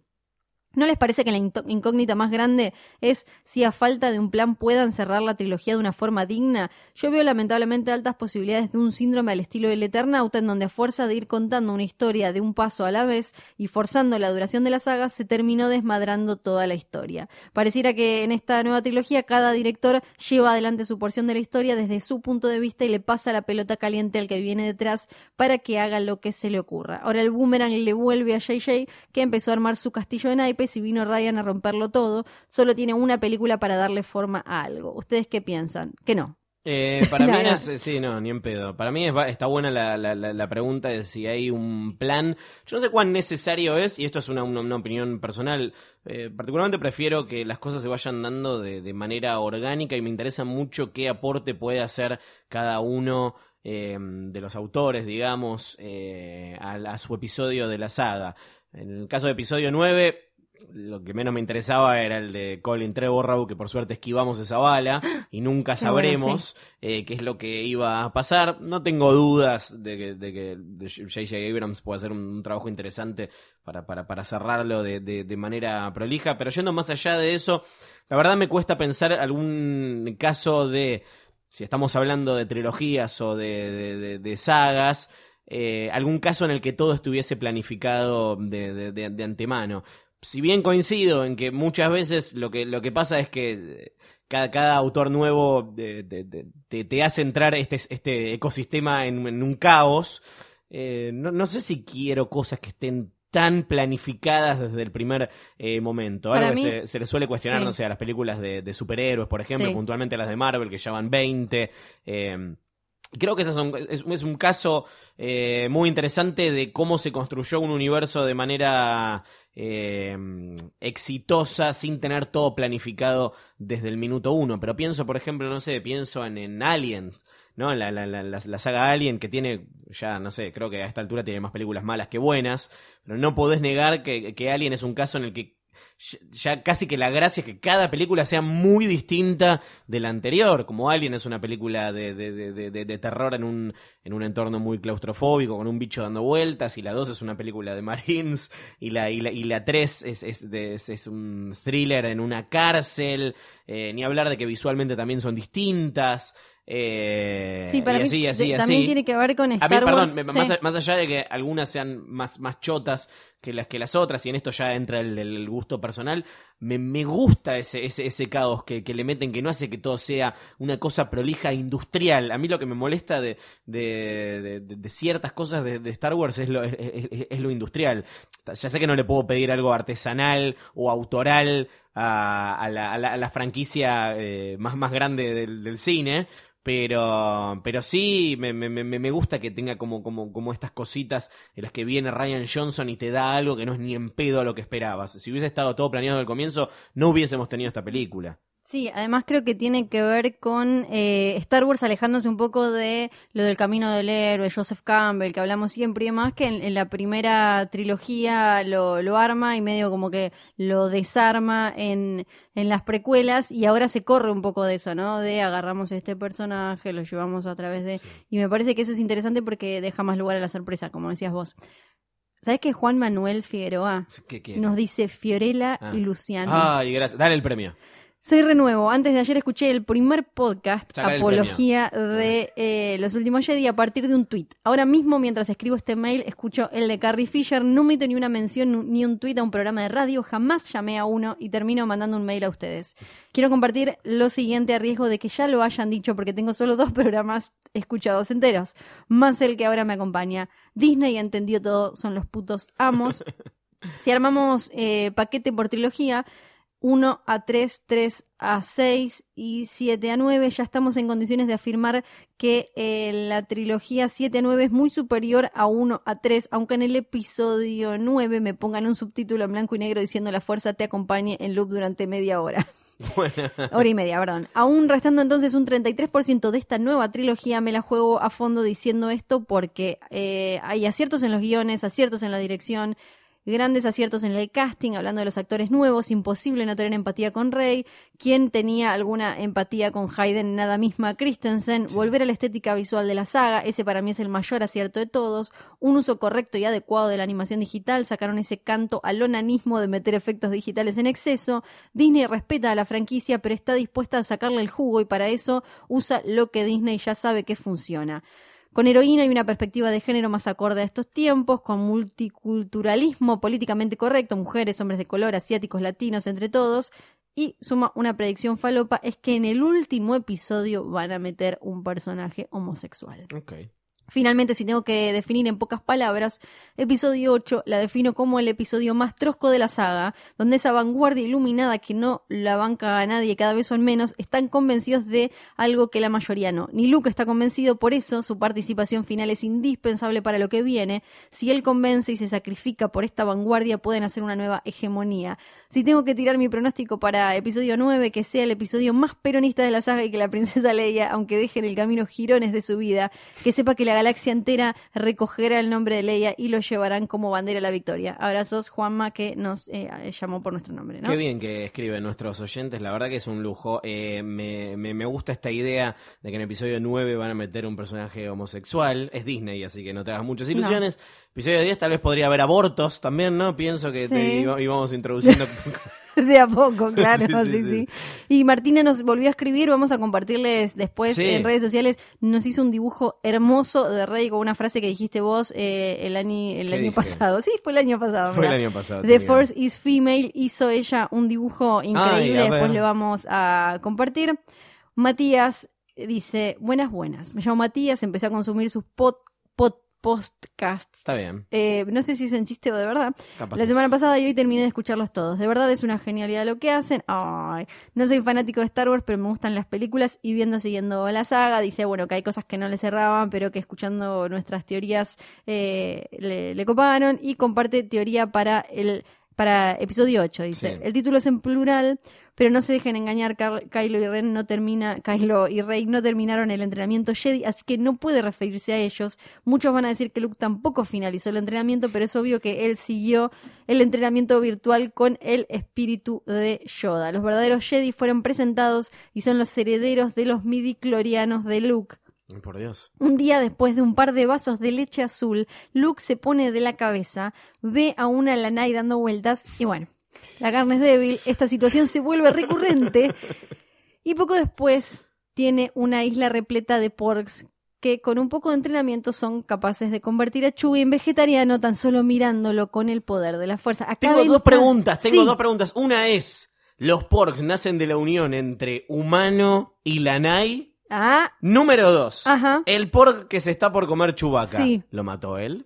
¿No les parece que la incógnita más grande es si a falta de un plan puedan cerrar la trilogía de una forma digna? Yo veo lamentablemente altas posibilidades de un síndrome al estilo del Eternauta, en donde a fuerza de ir contando una historia de un paso a la vez y forzando la duración de la saga, se terminó desmadrando toda la historia. Pareciera que en esta nueva trilogía cada director lleva adelante su porción de la historia desde su punto de vista y le pasa la pelota caliente al que viene detrás para que haga lo que se le ocurra. Ahora el boomerang le vuelve a JJ, que empezó a armar su castillo de naipes y vino Ryan a romperlo todo. Solo tiene una película para darle forma a algo. ¿Ustedes qué piensan? Que no. Eh, para *laughs* No, mí no. es, eh, sí, no, ni en pedo. Para mí es, está buena la, la- la- la pregunta de si hay un plan. Yo no sé cuán necesario es, y esto es una, una- una opinión personal. eh, particularmente prefiero que las cosas se vayan dando de, de manera orgánica y me interesa mucho qué aporte puede hacer cada uno eh, de los autores, digamos, eh, a, a su episodio de la saga. En el caso de episodio 9, lo que menos me interesaba era el de Colin Trevorrow, que por suerte esquivamos esa bala y nunca bueno, sabremos eh, qué es lo que iba a pasar. No tengo dudas de que, de que J.J. Abrams puede hacer un, trabajo interesante para, para, para cerrarlo de, de, de manera prolija, pero yendo más allá de eso, la verdad me cuesta pensar algún caso de, si estamos hablando de trilogías o de, de, sagas, eh, algún caso en el que todo estuviese planificado de, de- de- de antemano. Si bien coincido en que muchas veces lo que, lo que pasa es que eh, cada, cada autor nuevo de- te, te hace entrar este, este ecosistema en, en un caos, eh, no, no sé si quiero cosas que estén tan planificadas desde el primer eh, momento. Para Algo que mí- se, se le suele cuestionar, sí. no sé, a las películas de, de superhéroes, por ejemplo, Sí. puntualmente las de Marvel, que ya van 20. eh, Creo que ese es un, es, es un caso eh, muy interesante de cómo se construyó un universo de manera eh, exitosa sin tener todo planificado desde el minuto uno. Pero pienso, por ejemplo, no sé, pienso en, en Alien, ¿no? La, la, la, la, saga Alien que tiene, ya no sé, creo que a esta altura tiene más películas malas que buenas, pero no podés negar que, que Alien es un caso en el que ya- casi que la gracia es que cada película sea muy distinta de la anterior. Como Alien es una película de, de, de, de- terror en un, en un entorno muy claustrofóbico, con un bicho dando vueltas, y la 2 es una película de Marines, y la, y la, y la 3 es, es, es- es un thriller en una cárcel, eh, ni hablar de que visualmente también son distintas. eh, Sí, para y mí así, así, de- así. también tiene que ver con A mí, Star perdón, Wars. sí. más allá de que algunas sean más, más chotas que las que las otras, y en esto ya entra el, el gusto personal, me, me gusta ese, ese, ese caos que, que le meten, que no hace que todo sea una cosa prolija industrial. A mí lo que me molesta de, de, ciertas cosas de, Star Wars es lo, es, lo industrial. Ya sé que no le puedo pedir algo artesanal o autoral a, la, la- franquicia eh, más, más grande del, del cine, pero, pero sí me, me, me gusta que tenga como, como, como estas cositas en las que viene Ryan Johnson y te da algo que no es ni en pedo a lo que esperabas. Si hubiese estado todo planeado al comienzo, no hubiésemos tenido esta película. Sí, además creo que tiene que ver con eh, Star Wars alejándose un poco de lo del camino del héroe, Joseph Campbell, que hablamos siempre y demás, que en, en la primera trilogía lo, lo arma y medio como que lo desarma en, en las precuelas y ahora se corre un poco de eso, ¿no? De agarramos este personaje, lo llevamos a través de... Y me parece que eso es interesante porque deja más lugar a la sorpresa, como decías vos. ¿Sabes que Juan Manuel Figueroa nos dice Fiorella Ah. y Luciano? Ay, gracias. Dale el premio. Soy renuevo. Antes de ayer escuché el primer podcast, Apología de eh, los últimos Jedi, a partir de un tweet. Ahora mismo, mientras escribo este mail, escucho el de Carrie Fisher. No meto ni una mención ni un tweet a un programa de radio. Jamás llamé a uno y termino mandando un mail a ustedes. Quiero compartir lo siguiente a riesgo de que ya lo hayan dicho porque tengo solo dos *laughs* programas escuchados enteros, más el que ahora me acompaña. Disney entendió todo, son los putos amos. *laughs* Si armamos eh, paquete por trilogía, 1 a 3, 3 a 6 y 7 a 9, ya estamos en condiciones de afirmar que eh, la trilogía 7 a 9 es muy superior a 1 a 3, aunque en el episodio 9 me pongan un subtítulo en blanco y negro diciendo la fuerza te acompañe en loop durante media hora. *laughs* *laughs* Hora y media, perdón. Aún restando entonces un 33% de esta nueva trilogía, me la juego a fondo diciendo esto porque eh, hay aciertos en los guiones, aciertos en la dirección, grandes aciertos en el casting, hablando de los actores nuevos, imposible no tener empatía con Rey, quien tenía alguna empatía con Hayden, nada misma. Christensen, volver a la estética visual de la saga, ese para mí es el mayor acierto de todos, un uso correcto y adecuado de la animación digital, sacaron ese canto al onanismo de meter efectos digitales en exceso, Disney respeta a la franquicia pero está dispuesta a sacarle el jugo y para eso usa lo que Disney ya sabe que funciona. Con heroína y una perspectiva de género más acorde a estos tiempos, con multiculturalismo políticamente correcto, mujeres, hombres de color, asiáticos, latinos, entre todos. Y suma una predicción falopa, es que en el último episodio van a meter un personaje homosexual. Ok. Finalmente, si tengo que definir en pocas palabras, episodio 8 la defino como el episodio más trosco de la saga, donde esa vanguardia iluminada que no la banca a nadie, cada vez son menos, están convencidos de algo que la mayoría no. Ni Luke está convencido, por eso su participación final es indispensable para lo que viene. Si él convence y se sacrifica por esta vanguardia, pueden hacer una nueva hegemonía. Si tengo que tirar mi pronóstico para episodio 9, que sea el episodio más peronista de la saga y que la princesa Leia, aunque deje en el camino girones de su vida, que sepa que la galaxia entera recogerá el nombre de Leia y lo llevarán como bandera a la victoria. Abrazos, Juanma, que nos eh, llamó por nuestro nombre, ¿no? Qué bien que escriben nuestros oyentes, la verdad que es un lujo. Eh, me, me, me gusta esta idea de que en episodio 9 van a meter un personaje homosexual. Es Disney, así que no te hagas muchas ilusiones. Episodio 10 tal vez podría haber abortos también, ¿no? Pienso que te Sí. iba- íbamos introduciendo... *laughs* *laughs* De a poco, claro, Sí, sí, sí, sí, sí. Y Martina nos volvió a escribir, vamos a compartirles después Sí. en redes sociales, nos hizo un dibujo hermoso de Rey con una frase que dijiste vos eh, el año, el ¿Qué año dije? pasado. Sí, fue el año pasado. Fue el año pasado. The tenía- Force is Female hizo ella un dibujo increíble, Ay, después le vamos a compartir. Matías dice, buenas, buenas. Me llamo Matías, empecé a consumir sus pod, pod- podcasts. Está bien. Eh, no sé si es en chiste o de verdad. capaz La semana pasada y hoy terminé de escucharlos todos. De verdad es una genialidad lo que hacen. Ay, no soy fanático de Star Wars, pero me gustan las películas y viendo, siguiendo la saga, dice, bueno, que hay cosas que no le cerraban, pero que escuchando nuestras teorías eh, le, le coparon y comparte teoría para el para episodio 8, dice. Sí. El título es en plural, pero no se dejen engañar, Car- Kylo y Ren no termina, Kylo y Rey no terminaron el entrenamiento Jedi, así que no puede referirse a ellos. Muchos van a decir que Luke tampoco finalizó el entrenamiento, pero es obvio que él siguió el entrenamiento virtual con el espíritu de Yoda. Los verdaderos Jedi fueron presentados y son los herederos de los midichlorianos de Luke. Por Dios. Un día después de un par de vasos de leche azul, Luke se pone de la cabeza, ve a una Lanai dando vueltas y bueno, la carne es débil, esta situación se vuelve recurrente y poco después tiene una isla repleta de porks que con un poco de entrenamiento son capaces de convertir a Chewie en vegetariano tan solo mirándolo con el poder de la fuerza. Acá Tengo dos preguntas, tengo Sí. dos preguntas. Una es, ¿los porks nacen de la unión entre humano y lanai? Ah, Número dos, Ajá. el pork que se está por comer Chubaca, Sí. ¿lo mató él?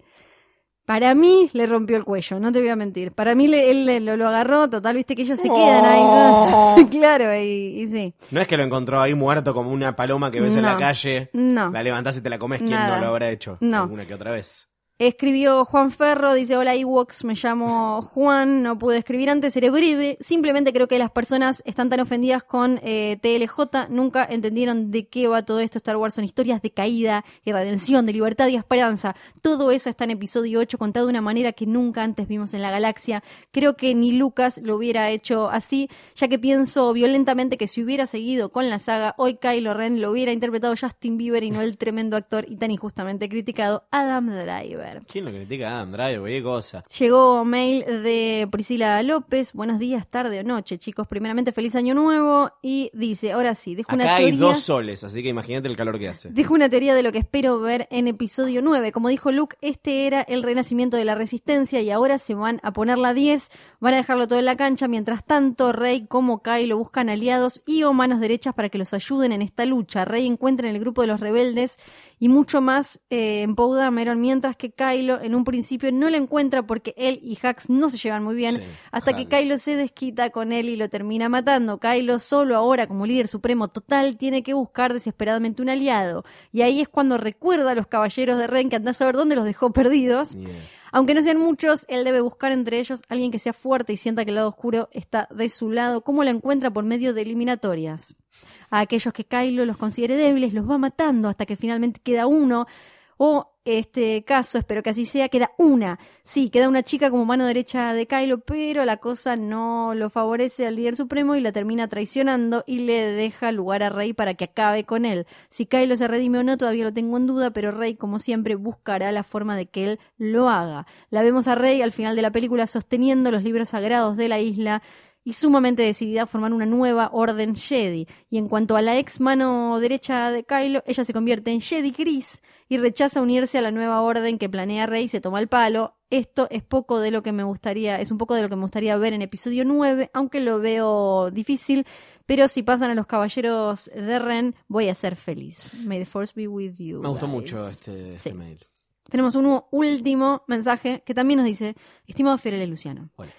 Para mí le rompió el cuello, no te voy a mentir. Para mí le- él le- lo, lo agarró, total, viste que ellos se quedan ahí. *laughs* claro, y, y sí. No es que lo encontró ahí muerto como una paloma que ves en la calle, No. la levantás y te la comes, ¿quién Nada. no lo habrá hecho? No. Alguna que otra vez. Escribió Juan Ferro, dice, hola Ewoks, me llamo Juan, no pude escribir antes, seré breve. Simplemente creo que las personas están tan ofendidas con eh, TLJ, nunca entendieron de qué va todo esto. Star Wars son historias de caída y redención, de libertad y esperanza. Todo eso está en episodio 8, contado de una manera que nunca antes vimos en la galaxia. Creo que ni Lucas lo hubiera hecho así, ya que pienso violentamente que si hubiera seguido con la saga, hoy Kylo Ren lo hubiera interpretado Justin Bieber y no el tremendo actor y tan injustamente criticado Adam Driver. ¿Quién lo critica Adam Driver? Qué cosa. Llegó mail de Priscila López. Buenos días, tarde o noche, chicos. Primeramente, feliz año nuevo. Y dice, ahora sí, dejo una Acá hay teoría. dos soles, así que imagínate el calor que hace. Dejo una teoría de lo que espero ver en episodio 9. Como dijo Luke, este era el renacimiento de la resistencia y ahora se van a poner la 10, van a dejarlo todo en la cancha. Mientras tanto, Rey como Kylo buscan aliados y o manos derechas para que los ayuden en esta lucha. Rey encuentra en el grupo de los rebeldes y mucho más eh, en Poe Dameron, mientras que Kylo en un principio no lo encuentra porque él y Hax no se llevan muy bien, Sí, hasta que. Kylo se desquita con él y lo termina matando. Kylo solo ahora como líder supremo total tiene que buscar desesperadamente un aliado. Y ahí es cuando recuerda a los caballeros de Ren que anda a saber dónde los dejó perdidos. Aunque no sean muchos, él debe buscar entre ellos alguien que sea fuerte y sienta que el lado oscuro está de su lado. ¿Cómo lo encuentra? Por medio de eliminatorias. A aquellos que Kylo los considere débiles, los va matando hasta que finalmente queda uno. O este caso, espero que así sea, queda una. Sí, queda una chica como mano derecha de Kylo, pero la cosa no lo favorece al líder supremo y la termina traicionando y le deja lugar a Rey para que acabe con él. Si Kylo se redime o no, todavía lo tengo en duda, pero Rey, como siempre, buscará la forma de que él lo haga. La vemos a Rey al final de la película sosteniendo los libros sagrados de la isla y sumamente decidida a formar una nueva orden Jedi. Y en cuanto a la ex mano derecha de Kylo, ella se convierte en Jedi gris y rechaza unirse a la nueva orden que planea Rey y se toma el palo. Esto es poco de lo que me gustaría, es un poco de lo que me gustaría ver en episodio 9, aunque lo veo difícil, pero si pasan a los caballeros de Ren, voy a ser feliz. May the force be with you. Me gustó mucho este, este Sí. mail. Tenemos un último mensaje que también nos dice, estimado Fiorella Luciano. Hola.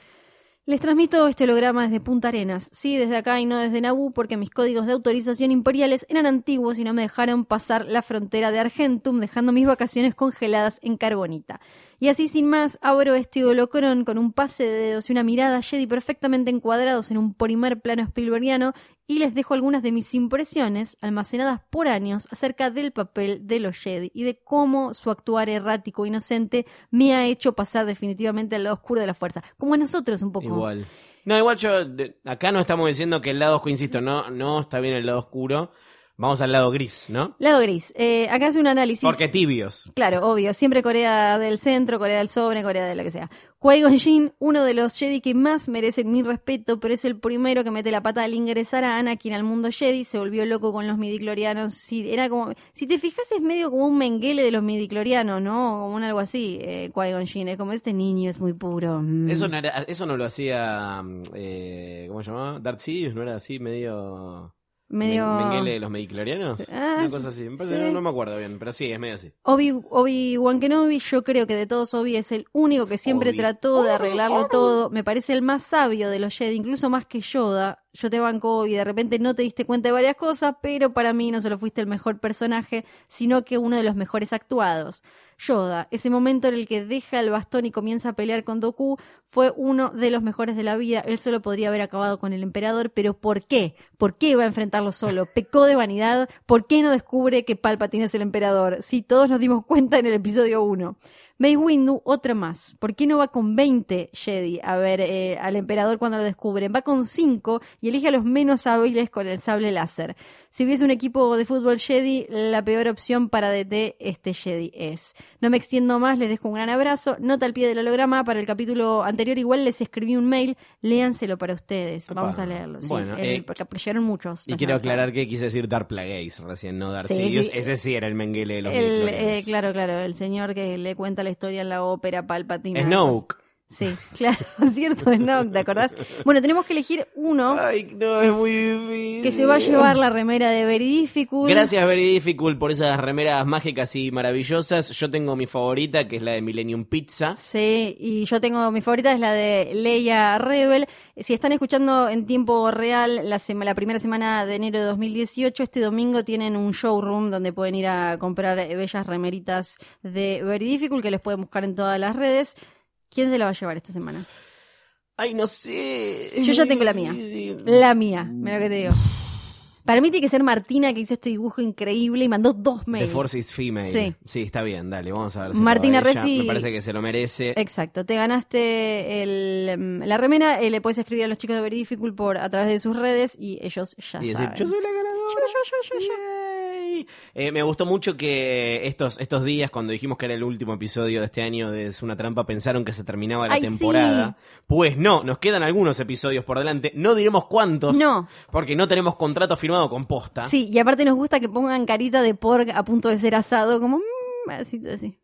Les transmito este holograma desde Punta Arenas, sí, desde acá y no desde Naboo, porque mis códigos de autorización imperiales eran antiguos y no me dejaron pasar la frontera de Argentum, dejando mis vacaciones congeladas en Carbonita. Y así sin más, abro este holocrón con un pase de dedos y una mirada Jedi perfectamente encuadrados en un primer plano Spielbergiano y les dejo algunas de mis impresiones, almacenadas por años, acerca del papel de los Jedi y de cómo su actuar errático e inocente me ha hecho pasar definitivamente al lado oscuro de la fuerza. Como a nosotros un poco. Igual. No, igual yo, de- acá no estamos diciendo que el lado oscuro, insisto, no, no está bien el lado oscuro. Vamos al lado gris, ¿no? Lado gris. Eh, acá hace un análisis. Porque tibios. Claro, obvio. Siempre Corea del Centro, Corea del Sobre, Corea de lo que sea. Qui-Gon uno de los Jedi que más merecen mi respeto, pero es el primero que mete la pata al ingresar a Anakin al mundo Jedi. Se volvió loco con los midiclorianos. Sí, era como, si te fijas, es medio como un menguele de los midiclorianos, ¿no? Como un algo así. Eh, Qui-Gon es como este niño es muy puro. mm. Eso no, era- eso no lo hacía, mm, eh, ¿cómo se llamaba? Darth Sidious, ¿no era así medio... medio. men- ¿Menguele de los mediclorianos? Ah, Una cosa así. Me parece- sí. no, no me acuerdo bien, pero sí, es medio así. Obi, Obi-Wan Kenobi, yo creo que de todos Obi es el único que siempre Obi. trató de arreglarlo todo. Me parece el más sabio de los Jedi, incluso más que Yoda. Yo te banco Obi, de repente no te diste cuenta de varias cosas, pero para mí no solo fuiste el mejor personaje, sino que uno de los mejores actuados. Yoda, ese momento en el que deja el bastón y comienza a pelear con Doku, fue uno de los mejores de la vida. Él solo podría haber acabado con el emperador, pero ¿por qué? ¿Por qué iba a enfrentarlo solo? ¿Pecó de vanidad? ¿Por qué no descubre que Palpatine es el emperador? Sí, todos nos dimos cuenta en el episodio 1. Mace Windu, otro más. ¿Por qué no va con 20 Jedi a ver eh, al emperador cuando lo descubren? Va con 5 y elige a los menos hábiles con el sable láser. Si hubiese un equipo de fútbol Jedi, la peor opción para DT este Jedi es. No me extiendo más, les dejo un gran abrazo. Nota al pie del holograma. Para el capítulo anterior igual les escribí un mail. Léanselo para ustedes. Vamos a leerlo. sí. Bueno, El- eh, porque llegaron muchos. Y quiero aclarar que quise decir Darth Plagueis recién, no Darth Sí, Sidious. sí. Ese sí era el menguele de los El, eh, claro, claro, el señor que le cuenta la historia en la ópera Palpatine. Snoke. Sí, *laughs* claro, cierto, Snoke, ¿te acordás? Bueno, tenemos que elegir uno Ay, no, es muy difícil. que se va a llevar la remera de Very Difficult. Gracias, Very Difficult, por esas remeras mágicas y maravillosas. Yo tengo mi favorita, que es la de Millennium Pizza. Sí, y yo tengo mi favorita, es la de Leia Rebel. Si están escuchando en tiempo real la, sema- la primera semana de enero de 2018, este domingo tienen un showroom donde pueden ir a comprar bellas remeritas de Very Difficult que les pueden buscar en todas las redes. ¿Quién se la va a llevar esta semana? Ay, no sé. Yo ya tengo la mía. La mía, mira lo que te digo. Para mí tiene que ser Martina que hizo este dibujo increíble y mandó dos The mails. Force is Female. Sí. está bien, dale, vamos a ver. si Martina. Reffi- Me parece que se lo merece. Exacto, te ganaste el, mm, la remera, eh, le puedes escribir a los chicos de Very Difficult por a través de sus redes y ellos ya y decir, saben. yo soy la ganadora. Yo, yo, yo, yo, yo. Eh, me gustó mucho que estos, estos días, cuando dijimos que era el último episodio de este año de Es una trampa, pensaron que se terminaba la Ay, temporada. Pues no, nos quedan algunos episodios por delante. No diremos cuántos. No. Porque no tenemos contrato firmado con posta. Sí, y aparte nos gusta que pongan carita de pork a punto de ser asado, como mm, así, así.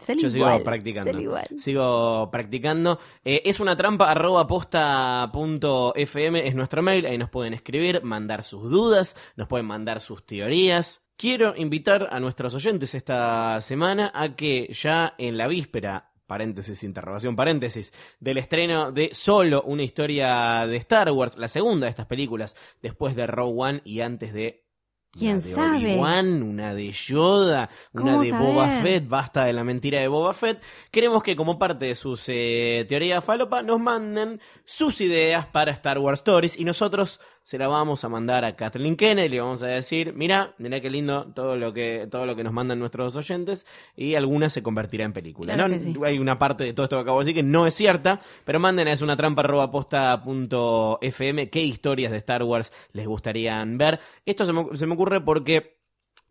Sale Yo sigo igual, practicando. igual. Sigo practicando. Eh, es una trampa arroba posta punto fm es nuestro mail. Ahí nos pueden escribir, mandar sus dudas, nos pueden mandar sus teorías. Quiero invitar a nuestros oyentes esta semana a que ya en la víspera, paréntesis, interrogación, paréntesis, del estreno de Solo, una historia de Star Wars, la segunda de estas películas, después de Rogue One y antes de ¿Quién una de sabe? Obi-Wan, una de Yoda, una ¿Cómo de saber? Boba Fett, basta de la mentira de Boba Fett. Queremos que como parte de sus eh, teorías falopa nos manden sus ideas para Star Wars Stories y nosotros se la vamos a mandar a Kathleen Kennedy y le vamos a decir, mira, mira qué lindo todo lo que todo lo que nos mandan nuestros oyentes y alguna se convertirá en película. Claro ¿no? sí. Hay una parte de todo esto que acabo de decir que no es cierta, pero manden a es una trampa arroba posta punto fm qué historias de Star Wars les gustarían ver. Esto se me, se me ocurre porque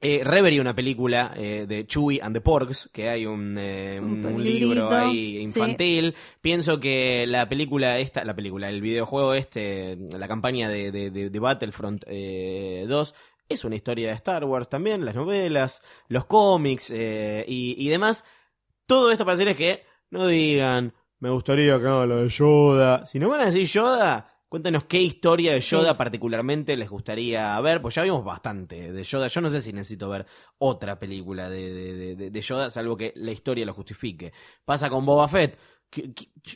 Eh, Reverie, una película eh, de Chewie and the Porks, que hay un, eh, un, Un libro ahí sí. infantil. Pienso que la película esta, la película, el videojuego este, la campaña de, de, Battlefront eh, 2, es una historia de Star Wars también, las novelas, los cómics eh, y, y demás. Todo esto para decirles que no digan, me gustaría que haga lo de Yoda. Si no van a decir Yoda, cuéntenos qué historia de Sí. Yoda particularmente les gustaría ver, pues ya vimos bastante de Yoda. Yo no sé si necesito ver otra película de, de, de- Yoda, salvo que la historia lo justifique. Pasa con Boba Fett.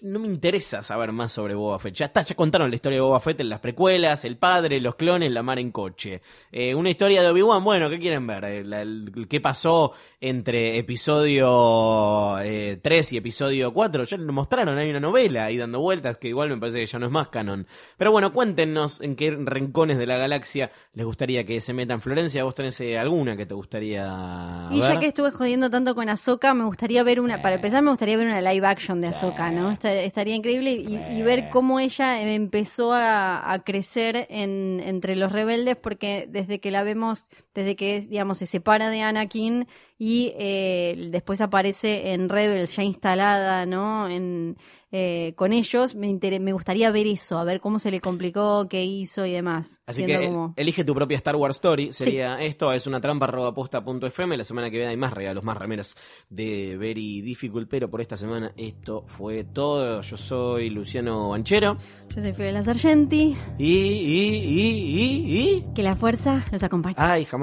No me interesa saber más sobre Boba Fett. Ya está, ya contaron la historia de Boba Fett en las precuelas, el padre, los clones, la mar en coche. Eh, una historia de Obi-Wan, bueno, ¿qué quieren ver? Eh, la- el- ¿Qué pasó entre episodio eh, 3 y episodio 4? Ya lo mostraron, hay una novela ahí dando vueltas que igual me parece que ya no es más canon. Pero bueno, cuéntenos en qué rincones de la galaxia les gustaría que se metan. Florencia, ¿vos tenés eh, alguna que te gustaría Y ver? ya que estuve jodiendo tanto con Ahsoka, me gustaría ver una, para empezar me gustaría ver una live action de Ahsoka, ¿no? Esta- estaría increíble y, y ver cómo ella empezó a, a crecer en, entre los rebeldes, porque desde que la vemos, desde que, digamos, se separa de Anakin y eh, después aparece en Rebels ya instalada, ¿no? En, eh, con ellos, me, me gustaría ver eso, a ver cómo se le complicó, qué hizo y demás. Así que como- elige tu propia Star Wars Story. Sería esto, es una trampa FM. La semana que viene hay más regalos, más remeras de Very Difficult. Pero por esta semana esto fue todo. Yo soy Luciano Banchero. Yo soy Fiorella Sargenti, Y, y, y, y, y. que la fuerza los acompañe. Ay, jamás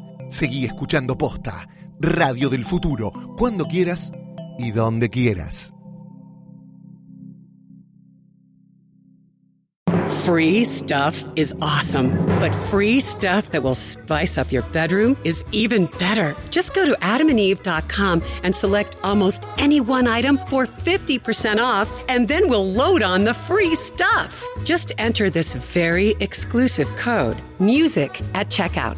Seguí escuchando Posta, Radio del Futuro, cuando quieras y donde quieras. Free stuff is awesome, but free stuff that will spice up your bedroom is even better. Just go to adamandeve.com and select almost any one item for 50% off, and then we'll load on the free stuff. Just enter this very exclusive code, MUSIC, at checkout,